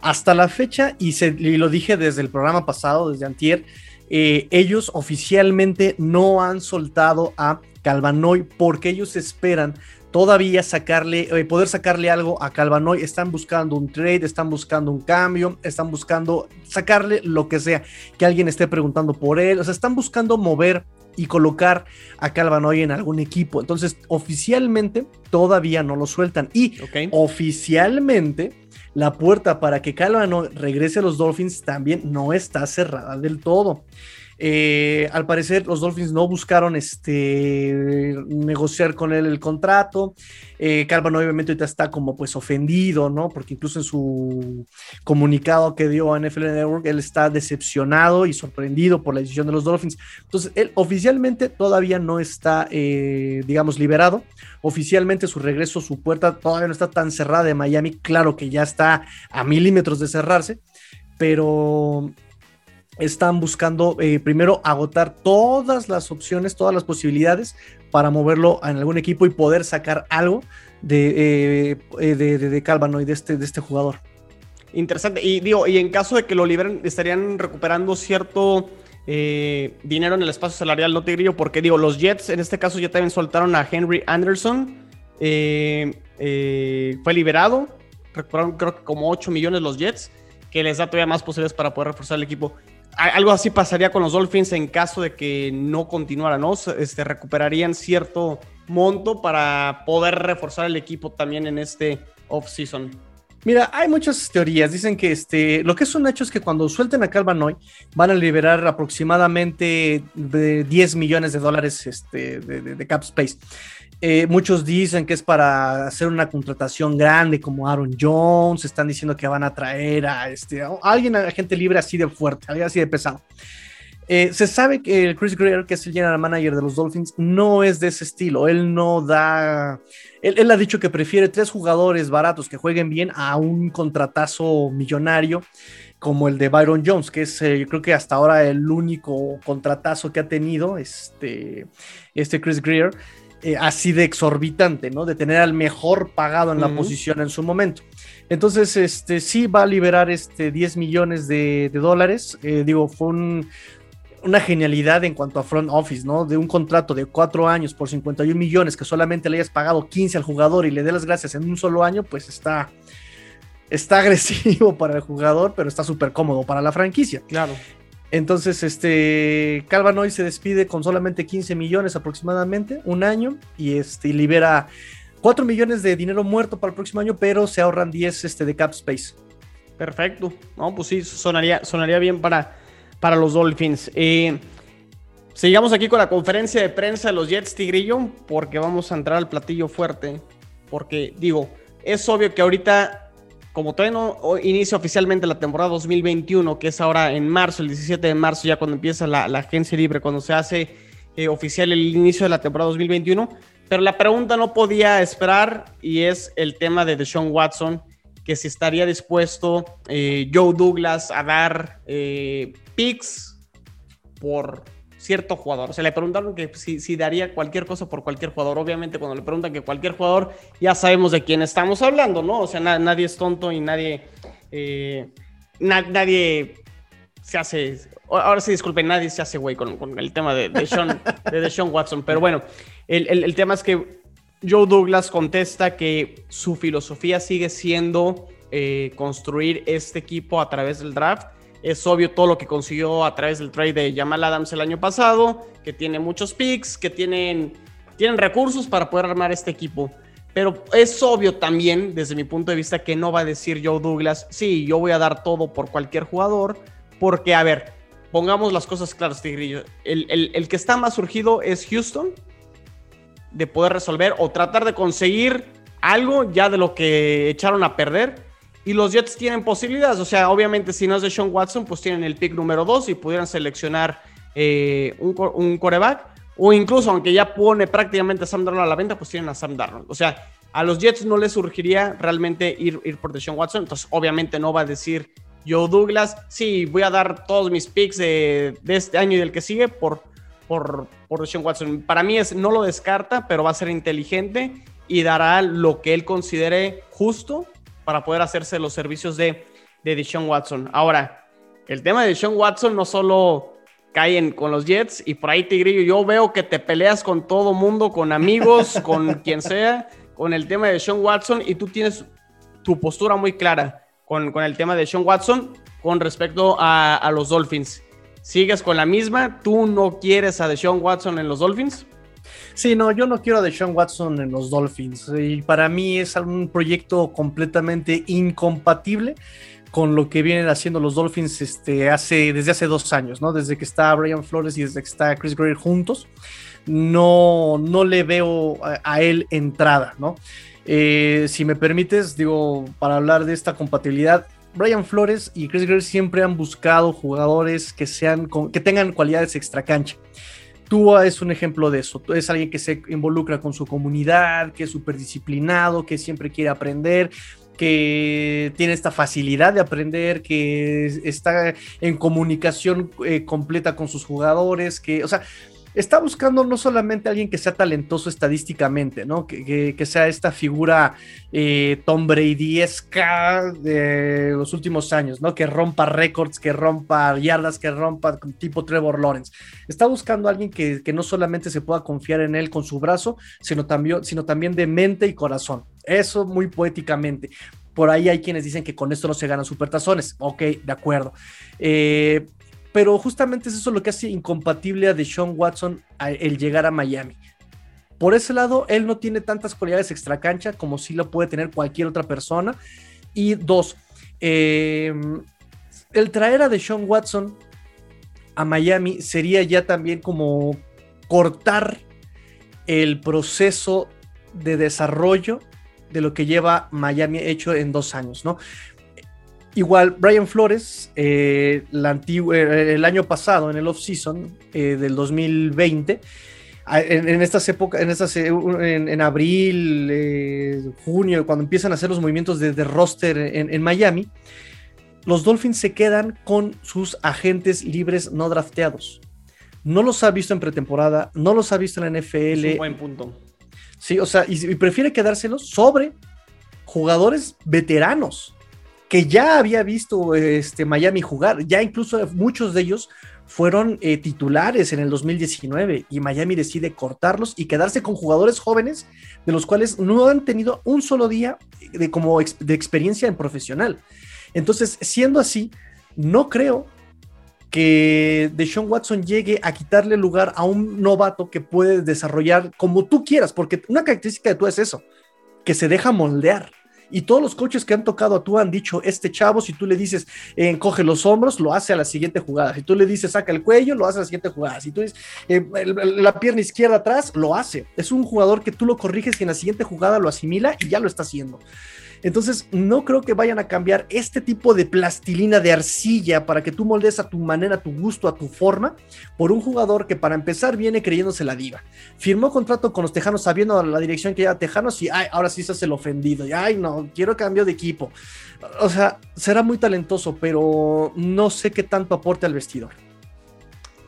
Hasta la fecha, y, se, y lo dije desde el programa pasado, desde Antier, eh, ellos oficialmente no han soltado a Calvanoy porque ellos esperan todavía sacarle, eh, poder sacarle algo a Calvanoy. Están buscando un trade, están buscando un cambio, están buscando sacarle lo que sea, que alguien esté preguntando por él, o sea, están buscando mover y colocar a Calvanoy en algún equipo. Entonces, oficialmente todavía no lo sueltan. Y oficialmente la puerta para que Calvano regrese a los Dolphins también no está cerrada del todo. Eh, al parecer, los Dolphins no buscaron este, negociar con él el contrato. Eh, obviamente ahorita está como pues ofendido, ¿no? Porque incluso en su comunicado que dio a NFL Network, él está decepcionado y sorprendido por la decisión de los Dolphins. Entonces, él oficialmente todavía no está, eh, digamos, liberado. Oficialmente su regreso, su puerta todavía no está tan cerrada de Miami. Claro que ya está a milímetros de cerrarse, pero están buscando eh, primero agotar todas las opciones, todas las posibilidades para moverlo en algún equipo y poder sacar algo de, eh, eh, de, de, Calvano y de este, de este jugador. Interesante. Y digo, y en caso de que lo liberen, estarían recuperando cierto eh, dinero en el espacio salarial, no te digo, porque digo, los Jets en este caso ya también soltaron a Henry Anderson. Fue liberado. Recuperaron creo que como 8 millones los Jets, que les da todavía más posibilidades para poder reforzar el equipo. Algo así pasaría con los Dolphins en caso de que no continuara, ¿no? Este, recuperarían cierto monto para poder reforzar el equipo también en este off-season. Mira, hay muchas teorías. Dicen que este, lo que es un hecho es que cuando suelten a Calvanoy van a liberar aproximadamente de 10 millones de dólares este, de, de, de cap space. Eh, muchos dicen que es para hacer una contratación grande como Aaron Jones. Están diciendo que van a traer a, este, a alguien, a gente libre así de fuerte, alguien así de pesado. Eh, se sabe que Chris Greer, que es el general manager de los Dolphins, no es de ese estilo. Él no da. Él, él, ha dicho que prefiere tres jugadores baratos que jueguen bien a un contratazo millonario como el de Byron Jones, que es, eh, yo creo que hasta ahora el único contratazo que ha tenido este, este Chris Greer. Eh, así de exorbitante, ¿no? De tener al mejor pagado en uh -huh. la posición en su momento. Entonces, este sí va a liberar este 10 millones de, de dólares. Eh, digo, fue un, una genialidad en cuanto a front office, ¿no? De un contrato de cuatro años por 51 millones que solamente le hayas pagado 15 al jugador y le dé las gracias en un solo año, pues está, está agresivo para el jugador, pero está súper cómodo para la franquicia. Claro. Entonces, este Calvanoy se despide con solamente 15 millones aproximadamente, un año, y este libera 4 millones de dinero muerto para el próximo año, pero se ahorran 10 este, de cap space. Perfecto. No, pues sí, sonaría, sonaría bien para, para los Dolphins. Eh, sigamos aquí con la conferencia de prensa de los Jets Tigrillo, porque vamos a entrar al platillo fuerte. Porque, digo, es obvio que ahorita como todavía no inicia oficialmente la temporada 2021, que es ahora en marzo, el 17 de marzo, ya cuando empieza la, agencia libre, cuando se hace eh, oficial el inicio de la temporada 2021. Pero la pregunta no podía esperar y es el tema de Deshaun Watson, que si estaría dispuesto eh, Joe Douglas a dar eh, picks por cierto jugador. O sea, le preguntaron que si, daría cualquier cosa por cualquier jugador. Obviamente, cuando le preguntan que cualquier jugador, ya sabemos de quién estamos hablando, ¿no? O sea, na nadie es tonto y nadie. Eh, na nadie se hace. Ahora sí, disculpen, nadie se hace güey con, el tema de, de, Sean, Watson. Pero bueno, el, tema es que Joe Douglas contesta que su filosofía sigue siendo eh, construir este equipo a través del draft es obvio todo lo que consiguió a través del trade de Jamal Adams el año pasado, que tiene muchos picks, que tienen, tienen recursos para poder armar este equipo. Pero es obvio también, desde mi punto de vista, que no va a decir Joe Douglas, sí, yo voy a dar todo por cualquier jugador, porque, a ver, pongamos las cosas claras, Tigrillo. El, el, el que está más surgido es Houston, de poder resolver o tratar de conseguir algo ya de lo que echaron a perder y los Jets tienen posibilidades. O sea, obviamente, si no es de Sean Watson, pues tienen el pick número 2 y pudieran seleccionar eh, un, un, coreback. O incluso, aunque ya pone prácticamente a Sam Darnold a la venta, pues tienen a Sam Darnold. O sea, a los Jets no les surgiría realmente ir, ir por Sean Watson. Entonces, obviamente, no va a decir Joe Douglas, sí, voy a dar todos mis picks de, de este año y del que sigue por, por, por Sean Watson. Para mí es, no lo descarta, pero va a ser inteligente y dará lo que él considere justo para poder hacerse los servicios de, de Deshaun Watson. Ahora, el tema de Deshaun Watson no solo caen con los Jets y por ahí Tigrillo, yo veo que te peleas con todo mundo, con amigos, con quien sea, con el tema de Deshaun Watson y tú tienes tu postura muy clara con, con el tema de Deshaun Watson con respecto a, a, los Dolphins. ¿Sigues con la misma? ¿Tú no quieres a Deshaun Watson en los Dolphins? Sí, no, yo no quiero a Deshaun Watson en los Dolphins. Y para mí es un proyecto completamente incompatible con lo que vienen haciendo los Dolphins este, hace, desde hace dos años, ¿no? Desde que está Brian Flores y desde que está Chris Greer juntos, no, no le veo a, él entrada, ¿no? Eh, si me permites, digo, para hablar de esta compatibilidad, Brian Flores y Chris Greer siempre han buscado jugadores que, sean, que tengan cualidades extra cancha. Tua es un ejemplo de eso. Es alguien que se involucra con su comunidad, que es súper disciplinado, que siempre quiere aprender, que tiene esta facilidad de aprender, que está en comunicación eh, completa con sus jugadores, que, o sea, está buscando no solamente alguien que sea talentoso estadísticamente, ¿no? Que, sea esta figura eh, Tom Brady-esca de los últimos años, ¿no? Que rompa récords, que rompa yardas, que rompa tipo Trevor Lawrence. Está buscando alguien que, no solamente se pueda confiar en él con su brazo, sino también, sino también de mente y corazón. Eso muy poéticamente. Por ahí hay quienes dicen que con esto no se ganan supertazones. Ok, de acuerdo. Eh, pero justamente es eso lo que hace incompatible a Deshaun Watson el llegar a Miami. Por ese lado, él no tiene tantas cualidades extra cancha como sí lo puede tener cualquier otra persona. Y dos, eh, el traer a Deshaun Watson a Miami sería ya también como cortar el proceso de desarrollo de lo que lleva Miami hecho en dos años, ¿no? Igual, Brian Flores, eh, eh, el año pasado, en el off-season eh, del 2020, en, estas épocas, en, estas, en, abril, junio, cuando empiezan a hacer los movimientos de, roster en, Miami, los Dolphins se quedan con sus agentes libres no drafteados. No los ha visto en pretemporada, no los ha visto en la NFL. Es un buen punto. Sí, o sea, y prefiere quedárselos sobre jugadores veteranos que ya había visto este, Miami jugar, ya incluso muchos de ellos fueron eh, titulares en el 2019 y Miami decide cortarlos y quedarse con jugadores jóvenes de los cuales no han tenido un solo día de, como de experiencia en profesional. Entonces, siendo así, no creo que Deshaun Watson llegue a quitarle lugar a un novato que puede desarrollar como tú quieras, porque una característica de tú es eso, que se deja moldear. Y todos los coaches que han tocado a tú han dicho, este chavo, si tú le dices, encoge los hombros, lo hace a la siguiente jugada. Si tú le dices, saca el cuello, lo hace a la siguiente jugada. Si tú dices, eh, la pierna izquierda atrás, lo hace. Es un jugador que tú lo corriges y en la siguiente jugada lo asimila y ya lo está haciendo. Entonces, no creo que vayan a cambiar este tipo de plastilina de arcilla para que tú moldes a tu manera, a tu gusto, a tu forma, por un jugador que para empezar viene creyéndose la diva. Firmó contrato con los Tejanos sabiendo la dirección que lleva Tejanos y ay, ahora sí se hace el ofendido. Y ay, no, quiero cambio de equipo. O sea, será muy talentoso, pero no sé qué tanto aporte al vestidor.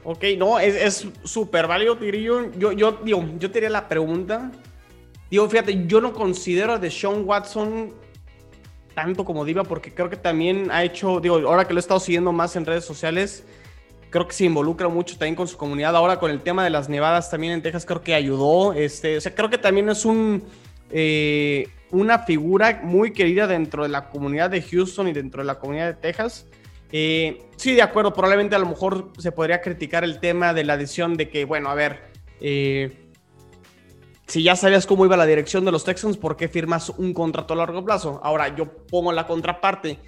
Ok, no, es súper válido, Tigrillo. Yo, yo, yo te haría la pregunta. Digo, fíjate, yo no considero a Deshaun Watson tanto como Diva porque creo que también ha hecho, digo, ahora que lo he estado siguiendo más en redes sociales, creo que se involucra mucho también con su comunidad. Ahora con el tema de las nevadas también en Texas creo que ayudó. Este, o sea, creo que también es un, eh, una figura muy querida dentro de la comunidad de Houston y dentro de la comunidad de Texas. Eh, sí, de acuerdo, probablemente a lo mejor se podría criticar el tema de la adición de que, bueno, a ver, eh, si ya sabías cómo iba la dirección de los Texans, ¿por qué firmas un contrato a largo plazo? Ahora, yo pongo la contraparte.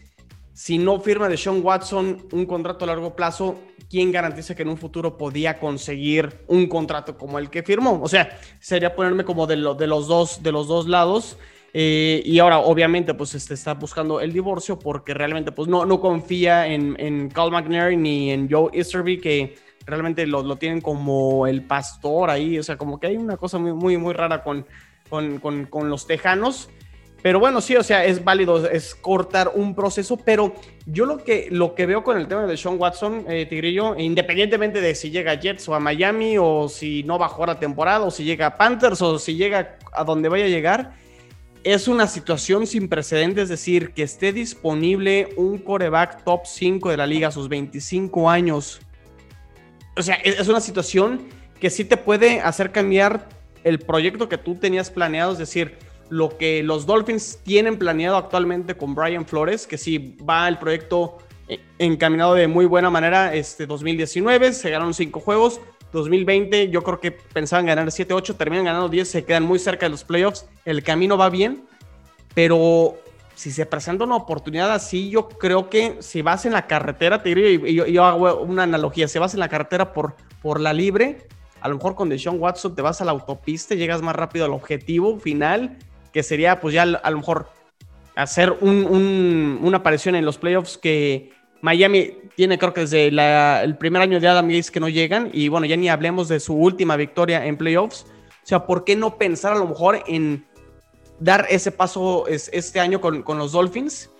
Si no firma de Sean Watson un contrato a largo plazo, ¿quién garantiza que en un futuro podía conseguir un contrato como el que firmó? O sea, sería ponerme como de, de, los, dos, de los dos lados. Eh, y ahora, obviamente, pues este, está buscando el divorcio porque realmente pues, no, no confía en, en Carl McNair ni en Joe Easterby, que realmente lo, lo, tienen como el pastor ahí, o sea, como que hay una cosa muy, muy, muy rara con, con, con, con, los tejanos. Pero bueno, sí, o sea, es válido, es cortar un proceso, pero yo lo que, lo que veo con el tema de Sean Watson, eh, Tigrillo, independientemente de si llega a Jets o a Miami, o si no jugar la temporada, o si llega a Panthers, o si llega a donde vaya a llegar, es una situación sin precedentes, es decir, que esté disponible un coreback top 5 de la liga a sus 25 años o sea, es una situación que sí te puede hacer cambiar el proyecto que tú tenías planeado, es decir, lo que los Dolphins tienen planeado actualmente con Brian Flores, que sí va el proyecto eh, encaminado de muy buena manera. Este 2019 se ganaron cinco juegos. 2020 yo creo que pensaban ganar 7, 8, terminan ganando 10, se quedan muy cerca de los playoffs. El camino va bien, pero si se presenta una oportunidad así, yo creo que si vas en la carretera, te diría, y yo, hago una analogía, si vas en la carretera por, por la libre, a lo mejor con Deshaun Watson te vas a la autopista, llegas más rápido al objetivo final, que sería pues ya a lo mejor hacer un- un- una aparición en los playoffs que Miami tiene creo que desde el primer año de Adam Gates que no llegan y bueno, ya ni hablemos de su última victoria en playoffs. O sea, ¿por qué no pensar a lo mejor en dar ese paso es- este año con, con los Dolphins?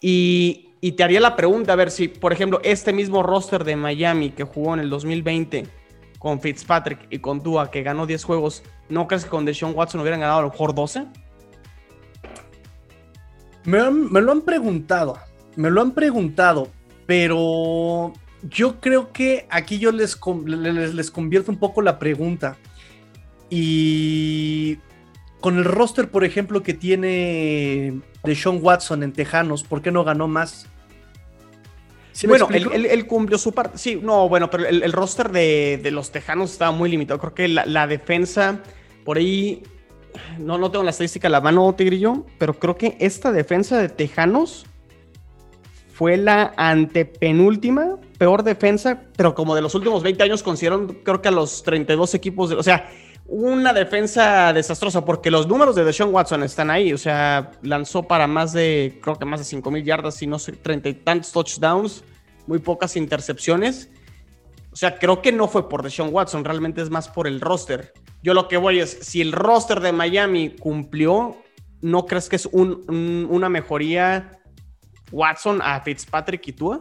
Y, y te haría la pregunta, a ver si, por ejemplo, este mismo roster de Miami que jugó en el 2020 con Fitzpatrick y con Tua, que ganó 10 juegos, ¿no crees que con Deshaun Watson hubieran ganado a lo mejor 12? Me, me lo han preguntado, me lo han preguntado, pero yo creo que aquí yo les, les, les convierto un poco la pregunta. Y con el roster, por ejemplo, que tiene de Sean Watson en Tejanos, ¿por qué no ganó más? ¿Sí bueno, él, explico? él- él cumplió su parte. Sí, no, bueno, pero el, el roster de, de los Tejanos estaba muy limitado. Creo que la, la defensa, por ahí, no, no tengo la estadística a la mano, Tigrillo, pero creo que esta defensa de Tejanos fue la antepenúltima peor defensa, pero como de los últimos 20 años consideraron, creo que a los 32 equipos, de, o sea, una defensa desastrosa, porque los números de Deshaun Watson están ahí, o sea, lanzó para más de, creo que más de 5 mil yardas y no sé, treinta y tantos touchdowns, muy pocas intercepciones. O sea, creo que no fue por Deshaun Watson, realmente es más por el roster. Yo lo que voy es, si el roster de Miami cumplió, ¿no crees que es un- un- una mejoría Watson a Fitzpatrick y Tua?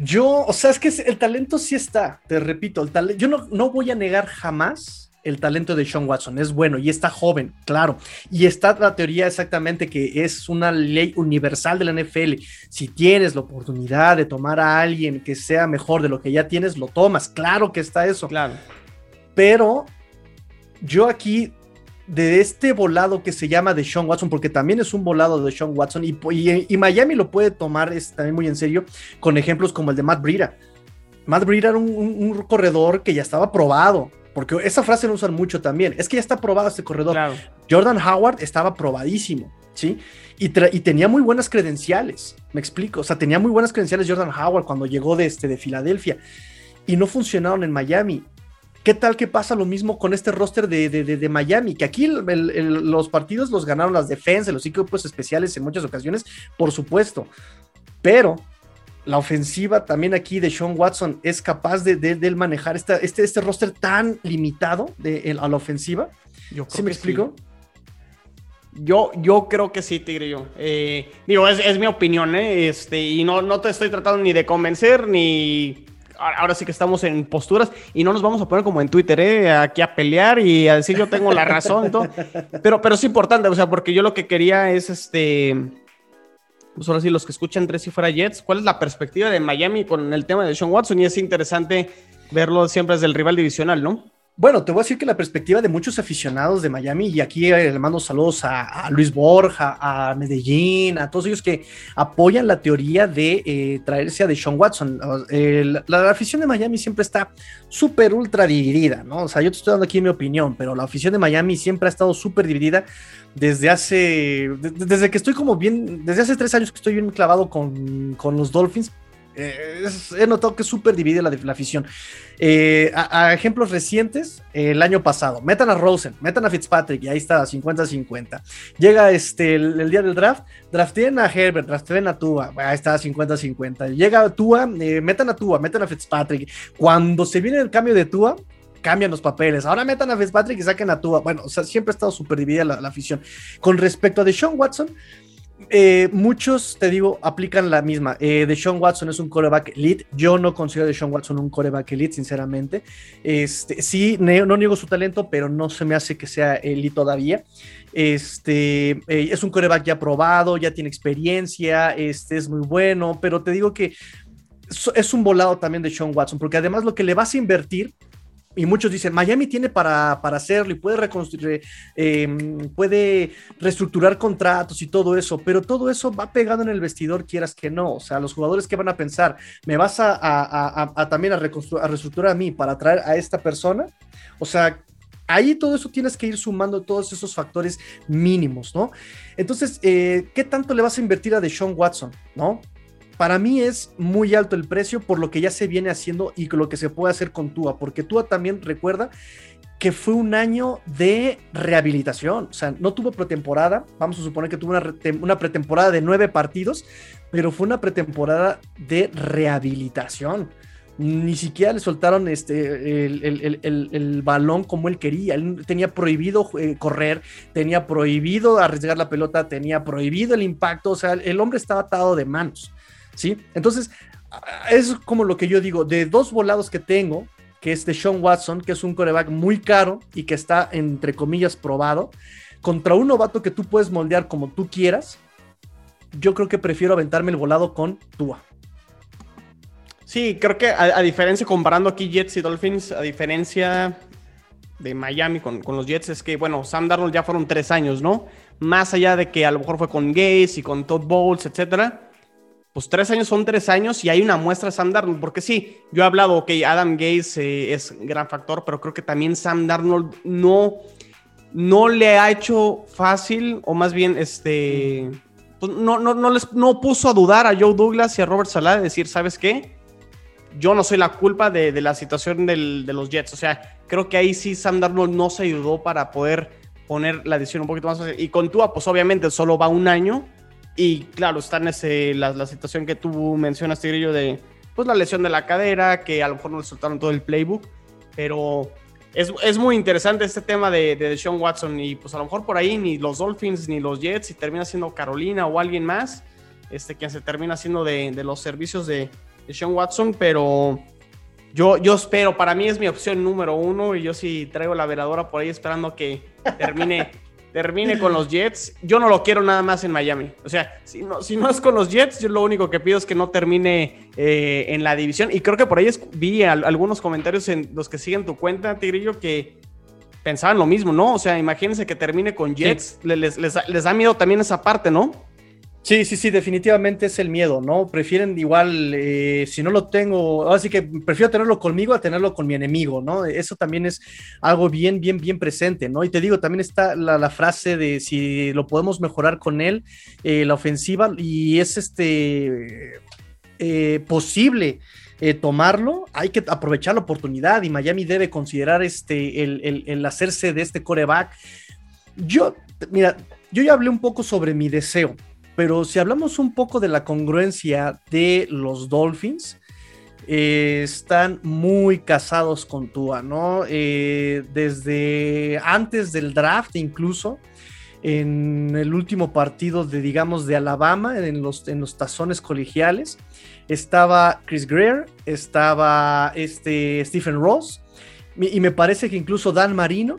Yo, o sea, es que el talento sí está, te repito, el yo no, no voy a negar jamás el talento de Sean Watson, es bueno y está joven, claro, y está la teoría exactamente que es una ley universal de la NFL, si tienes la oportunidad de tomar a alguien que sea mejor de lo que ya tienes, lo tomas, claro que está eso, Claro. pero yo aquí de este volado que se llama de Sean Watson, porque también es un volado de Sean Watson, y, y- y Miami lo puede tomar es, también muy en serio, con ejemplos como el de Matt Breida. Matt Breida era un, un- un corredor que ya estaba probado, porque esa frase la usan mucho también, es que ya está probado este corredor. Claro. Jordan Howard estaba probadísimo, ¿sí? Y, y tenía muy buenas credenciales, me explico, o sea, tenía muy buenas credenciales Jordan Howard cuando llegó de, este, de Filadelfia, y no funcionaron en Miami. ¿Qué tal que pasa lo mismo con este roster de, de- de- de Miami? Que aquí el- el- el- los partidos los ganaron las defensas, los equipos especiales en muchas ocasiones, por supuesto. Pero la ofensiva también aquí de Sean Watson es capaz de, de- manejar esta- este, este roster tan limitado de, el- a la ofensiva. Yo ¿Sí me explico? Yo, yo creo que sí, Tigrillo. Eh, digo, es, es mi opinión, ¿eh? Este, y no, no te estoy tratando ni de convencer, ni... Ahora sí que estamos en posturas y no nos vamos a poner como en Twitter, ¿eh? Aquí a pelear y a decir yo tengo la razón todo. Pero, pero es importante, o sea, porque yo lo que quería es, este... Pues ahora sí, los que escuchan Tres y Fuera Jets, ¿cuál es la perspectiva de Miami con el tema de Sean Watson? Y es interesante verlo siempre desde el rival divisional, ¿no? Bueno, te voy a decir que la perspectiva de muchos aficionados de Miami, y aquí eh, le mando saludos a, Luis Borja, a Medellín, a todos ellos que apoyan la teoría de eh, traerse a Deshaun Watson. La, afición de Miami siempre está súper ultra dividida, ¿no? O sea, yo te estoy dando aquí mi opinión, pero la afición de Miami siempre ha estado súper dividida desde hace, de- desde que estoy como bien, desde hace tres años que estoy bien clavado con, con los Dolphins. Eh, es- he notado que súper dividida la, la afición. Eh, a, a ejemplos recientes, el año pasado, metan a Rosen, metan a Fitzpatrick, y ahí está, 50-50. Llega este, el, día del draft, drafteen a Herbert, drafteen a Tua, ahí está, 50-50. Llega Tua, eh, metan a Tua, metan a Fitzpatrick. Cuando se viene el cambio de Tua, cambian los papeles. Ahora metan a Fitzpatrick y saquen a Tua. Bueno, o sea, siempre ha estado súper dividida la, la afición. Con respecto a Deshaun Watson, eh, muchos, te digo, aplican la misma. Eh, Deshaun Watson es un coreback elite. Yo no considero a Deshaun Watson un coreback elite, sinceramente. Este, sí, no niego su talento, pero no se me hace que sea elite todavía. Este, eh, es un coreback ya probado, ya tiene experiencia, este, es muy bueno, pero te digo que es un volado también de Sean Watson, porque además lo que le vas a invertir y muchos dicen, Miami tiene para, para hacerlo y puede reconstruir, eh, puede reestructurar contratos y todo eso, pero todo eso va pegado en el vestidor, quieras que no. O sea, los jugadores que van a pensar, me vas a, a- a- también a reestructurar a mí para traer a esta persona. O sea, ahí todo eso tienes que ir sumando todos esos factores mínimos, ¿no? Entonces, eh, ¿qué tanto le vas a invertir a Deshaun Watson, ¿no? Para mí es muy alto el precio por lo que ya se viene haciendo y lo que se puede hacer con Tua, porque Tua también recuerda que fue un año de rehabilitación, o sea, no tuvo pretemporada, vamos a suponer que tuvo una, pretemporada de nueve partidos, pero fue una pretemporada de rehabilitación ni siquiera le soltaron este, el, balón como él quería. Él tenía prohibido eh, correr, tenía prohibido arriesgar la pelota, tenía prohibido el impacto. O sea, el hombre estaba atado de manos. ¿Sí? Entonces, es como lo que yo digo: de dos volados que tengo, que es de Sean Watson, que es un coreback muy caro y que está, entre comillas, probado, contra un novato que tú puedes moldear como tú quieras. Yo creo que prefiero aventarme el volado con Tua. Sí, creo que a, diferencia, comparando aquí Jets y Dolphins, a diferencia de Miami con, los Jets, es que, bueno, Sam Darnold ya fueron tres años, ¿no? Más allá de que a lo mejor fue con Gaze y con Todd Bowles, etcétera. Pues tres años son tres años y hay una muestra Sam Darnold, porque sí, yo he hablado, ok, Adam Gaze eh, es gran factor, pero creo que también Sam Darnold no, no le ha hecho fácil, o más bien, este, pues no, no, no, les, no puso a dudar a Joe Douglas y a Robert Salah de decir, ¿sabes qué? yo no soy la culpa de, la situación de los Jets. O sea, creo que ahí sí Sam Darnold no se ayudó para poder poner la decisión un poquito más fácil. Y con Tua, pues obviamente solo va un año. Y claro, está en ese, la, situación que tú mencionas, Tigrillo, de pues la lesión de la cadera, que a lo mejor no le soltaron todo el playbook. Pero es, muy interesante este tema de, de Sean Watson. Y pues a lo mejor por ahí ni los Dolphins ni los Jets, y termina siendo Carolina o alguien más, este, quien se termina haciendo de, de los servicios de, de Sean Watson, pero yo, yo espero, para mí es mi opción número uno y yo sí traigo la veradora por ahí esperando que termine, termine con los Jets. Yo no lo quiero nada más en Miami. O sea, si no, si no es con los Jets, yo lo único que pido es que no termine eh, en la división. Y creo que por ahí vi algunos comentarios en los que siguen tu cuenta, Tigrillo, que pensaban lo mismo, ¿no? O sea, imagínense que termine con Jets. Les, les da miedo también esa parte, ¿no? Sí, sí, sí, definitivamente es el miedo, ¿no? Prefieren igual, eh, si no lo tengo, así que prefiero tenerlo conmigo a tenerlo con mi enemigo, ¿no? Eso también es algo bien, bien, bien presente, ¿no? Y te digo, también está la, frase de si lo podemos mejorar con él, eh, la ofensiva, y es este eh, posible. tomarlo, hay que aprovechar la oportunidad y Miami debe considerar este, el, el hacerse de este coreback. Yo, mira, yo ya hablé un poco sobre mi deseo, pero si hablamos un poco de la congruencia de los Dolphins, eh, están muy casados con Tua, ¿no? Eh, desde antes del draft incluso, en el último partido de, digamos, de Alabama, en los, en los tazones colegiales, estaba Chris Greer, estaba este Stephen Ross, y me parece que incluso Dan Marino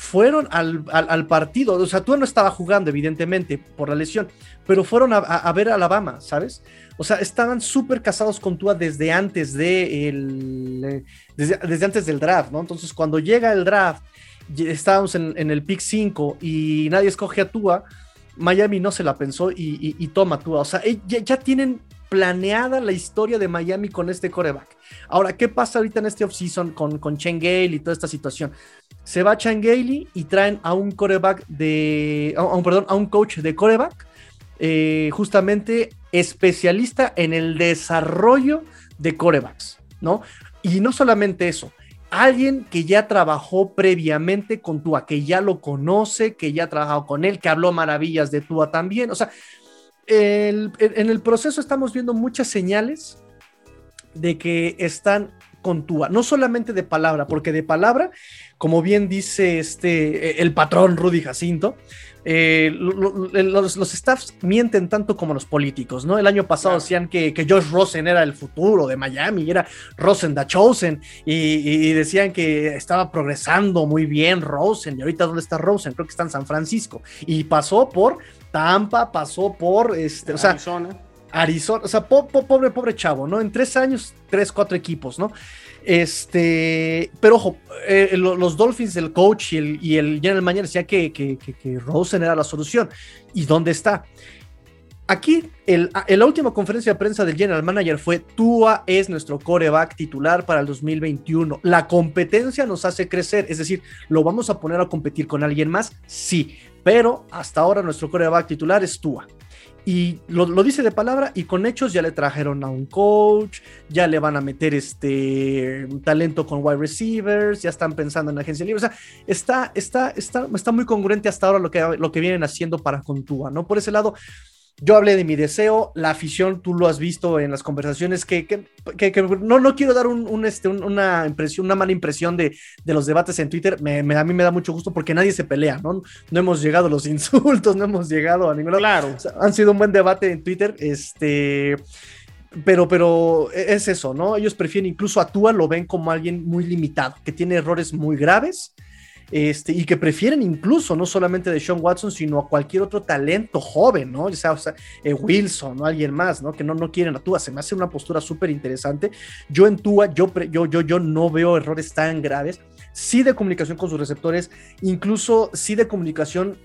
fueron al, partido, o sea, tú no estaba jugando, evidentemente, por la lesión, pero fueron a, ver a Alabama, ¿sabes? O sea, estaban súper casados con Tua desde antes de el, desde, antes del draft, ¿no? Entonces, cuando llega el draft, estábamos en, el pick 5 y nadie escoge a Tua, Miami no se la pensó y, toma Tua. O sea, eh, ya, tienen planeada la historia de Miami con este coreback. Ahora, ¿qué pasa ahorita en este offseason con, con Gale y toda esta situación? se va Changeli y traen a un coreback de, a un, perdón, a un coach de coreback, eh, justamente especialista en el desarrollo de corebacks, ¿no? Y no solamente eso, alguien que ya trabajó previamente con Tua, que ya lo conoce, que ya ha trabajado con él, que habló maravillas de Tua también, o sea, en el proceso estamos viendo muchas señales de que están con Tua, no solamente de palabra, porque de palabra como bien dice este, eh, el patrón Rudy Jacinto, eh, los, staffs mienten tanto como los políticos, ¿no? El año pasado decían que, que, Josh Rosen era el futuro de Miami, era Rosen da Chosen, y, decían que estaba progresando muy bien Rosen, y ahorita ¿dónde está Rosen? Creo que está en San Francisco, y pasó por Tampa, pasó por, este, o sea, Arizona. O sea, pobre, pobre chavo, ¿no? En tres años, tres, cuatro equipos, ¿no? Este, pero ojo, eh, los Dolphins, el coach y el, general manager decía que, que, Rosen era la solución. ¿Y dónde está? aquí el, la última conferencia de prensa del general manager fue Tua es nuestro coreback titular para el 2021. La competencia nos hace crecer, es decir, ¿lo vamos a poner a competir con alguien más? Sí, pero hasta ahora nuestro coreback titular es Tua. Y lo, dice de palabra y con hechos ya le trajeron a un coach, ya le van a meter este talento con wide receivers, ya están pensando en agencia libre. O sea, está, está, está, está muy congruente hasta ahora lo que, lo que vienen haciendo para Contúa, ¿no? Por ese lado, yo hablé de mi deseo, la afición, tú lo has visto en las conversaciones, que, que, que, no, no quiero dar un, este, una impresión, una mala impresión de, de los debates en Twitter. Me, a mí me da mucho gusto porque nadie se pelea, ¿no? No hemos llegado a los insultos, no hemos llegado a ningún Claro. han sido un buen debate en Twitter. Este. Pero, pero e, es eso, ¿no? Ellos prefieren incluso a Tua, lo ven como alguien muy limitado, que tiene errores muy graves este, y que prefieren incluso no solamente de Sean Watson, sino a cualquier otro talento joven, ¿no? O sea, o eh, Wilson o alguien más, ¿no? Que no, no quieren a Tua. Se me hace una postura súper interesante. Yo en Tua, yo, yo, yo, yo no veo errores tan graves. Sí de comunicación con sus receptores, incluso sí de comunicación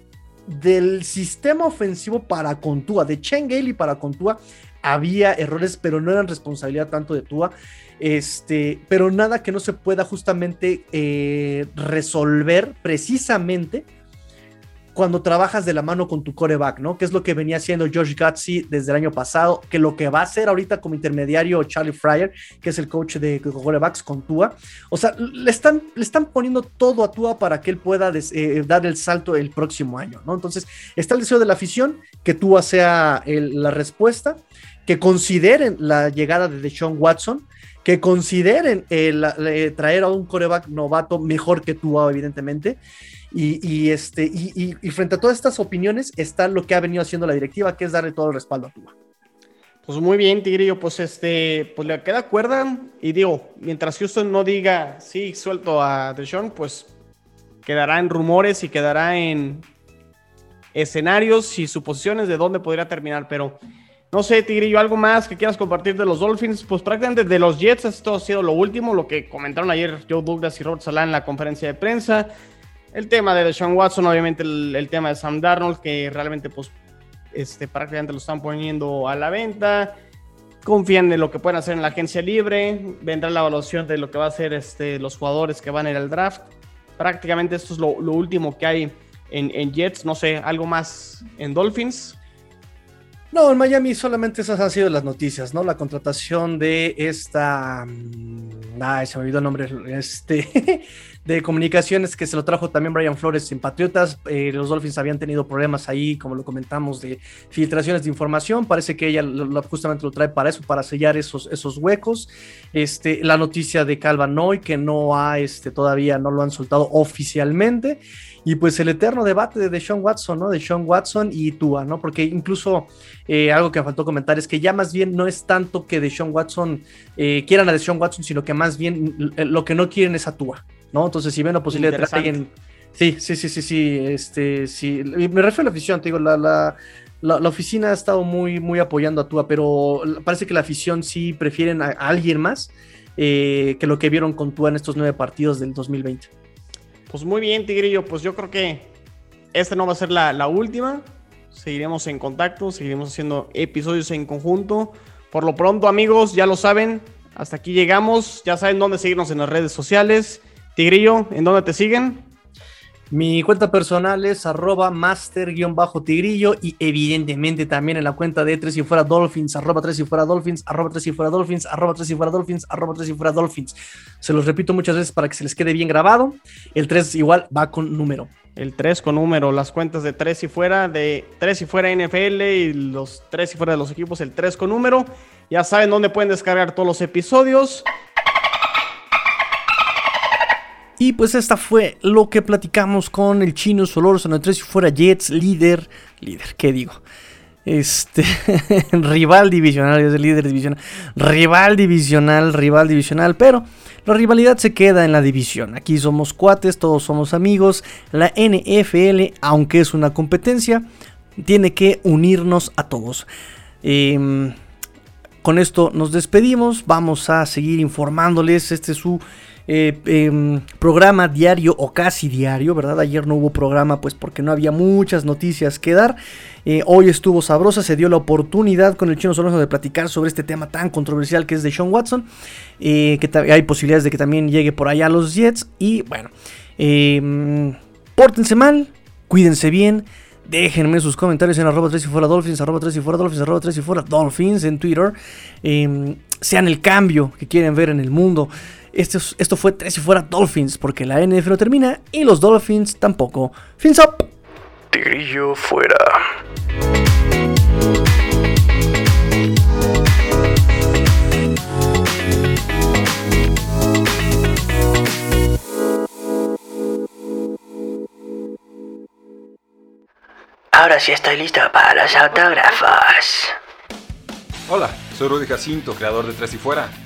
del sistema ofensivo para Contúa, de Chen y para Contúa, había errores, pero no eran responsabilidad tanto de Tua. Este, pero nada que no se pueda justamente eh, resolver precisamente cuando trabajas de la mano con tu coreback, ¿no? Que es lo que venía haciendo Josh Gutsy desde el año pasado, que lo que va a hacer ahorita como intermediario Charlie Fryer, que es el coach de corebacks con Tua. O sea, le están, le están poniendo todo a Tua para que él pueda eh, dar el salto el próximo año, ¿no? Entonces, está el deseo de la afición, que Tua sea la respuesta, que consideren la llegada de Deshaun Watson, que consideren el, traer a un coreback novato mejor que tú, evidentemente. Y, este, y, frente a todas estas opiniones está lo que ha venido haciendo la directiva, que es darle todo el respaldo a Tua. Pues muy bien, Tigrillo, pues este, pues le queda cuerda y digo, mientras Houston no diga sí, suelto a Deshaun, pues quedará en rumores y quedará en escenarios y suposiciones de dónde podría terminar, pero no sé, Tigrillo, algo más que quieras compartir de los Dolphins. Pues prácticamente de los Jets, esto ha sido lo último, lo que comentaron ayer Joe Douglas y Robert Salah en la conferencia de prensa. El tema de Deshaun Watson, obviamente el, tema de Sam Darnold, que realmente pues este, prácticamente lo están poniendo a la venta. Confían en lo que pueden hacer en la agencia libre. Vendrá la evaluación de lo que va a hacer este, los jugadores que van a ir al draft. Prácticamente esto es lo, último que hay en, en Jets. No sé, algo más en Dolphins. No, en Miami solamente esas han sido las noticias, ¿no? La contratación de esta. Mm, ay, se me olvidó el nombre. Este. de comunicaciones que se lo trajo también Brian Flores en Patriotas. Eh, los Dolphins habían tenido problemas ahí, como lo comentamos, de filtraciones de información. Parece que ella justamente lo trae para eso, para sellar esos, esos huecos. Este, la noticia de Calvanoy, que no ha, este, todavía no lo han soltado oficialmente. Y pues el eterno debate de Sean Watson, ¿no? De Sean Watson y Tua, ¿no? Porque incluso eh, algo que me faltó comentar es que ya más bien no es tanto que de Sean Watson eh, quieran a de Sean Watson, sino que más bien lo que no quieren es a Tua, ¿no? Entonces, si ven la posibilidad de traer alguien. Sí, sí, sí, sí, sí. Este, sí. Me refiero a la afición, te digo, la, la, la, oficina ha estado muy, muy apoyando a Tua, pero parece que la afición sí prefieren a, alguien más eh, que lo que vieron con Tua en estos nueve partidos del 2020. Pues muy bien, Tigrillo. Pues yo creo que esta no va a ser la, última. Seguiremos en contacto, seguiremos haciendo episodios en conjunto. Por lo pronto, amigos, ya lo saben. Hasta aquí llegamos. Ya saben dónde seguirnos en las redes sociales. Tigrillo, ¿en dónde te siguen? Mi cuenta personal es arroba master-tigrillo y evidentemente también en la cuenta de Tres y Fuera Dolphins, arroba Tres y Fuera Dolphins, arroba Tres y Fuera Dolphins, arroba Tres y Fuera Dolphins, arroba Tres y Fuera Dolphins. Se los repito muchas veces para que se les quede bien grabado. El 3 igual va con número. El 3 con número, las cuentas de 3 y fuera, de 3 y fuera NFL y los 3 y fuera de los equipos, el 3 con número. Ya saben dónde pueden descargar todos los episodios. Y pues esta fue lo que platicamos con el chino Solórzano entre si fuera Jets, líder, líder, ¿qué digo? Este, rival divisional, es el líder divisional, rival divisional, rival divisional, pero la rivalidad se queda en la división. Aquí somos cuates, todos somos amigos. La NFL, aunque es una competencia, tiene que unirnos a todos. Em, con esto nos despedimos, vamos a seguir informándoles, este es su eh, em, programa diario o casi diario, ¿verdad? Ayer no hubo programa pues porque no había muchas noticias que dar. Eh, hoy estuvo sabrosa, se dio la oportunidad con el chino Solórzano de platicar sobre este tema tan controversial que es de Sean Watson. que hay posibilidades de que también llegue por allá a los Jets. Y bueno, em, pórtense mal, cuídense bien. Déjenme sus comentarios en arroba 3 y fuera Dolphins, arroba 3 y fuera Dolphins, arroba 3 y fuera Dolphins en Twitter. Em, sean el cambio que quieren ver en el mundo. Esto, esto fue 3 y fuera Dolphins, porque la NF no termina y los Dolphins tampoco. Fins up. Tigrillo fuera. Ahora sí estoy listo para los autógrafos. Hola, soy Rudy Jacinto, creador de Tres y Fuera.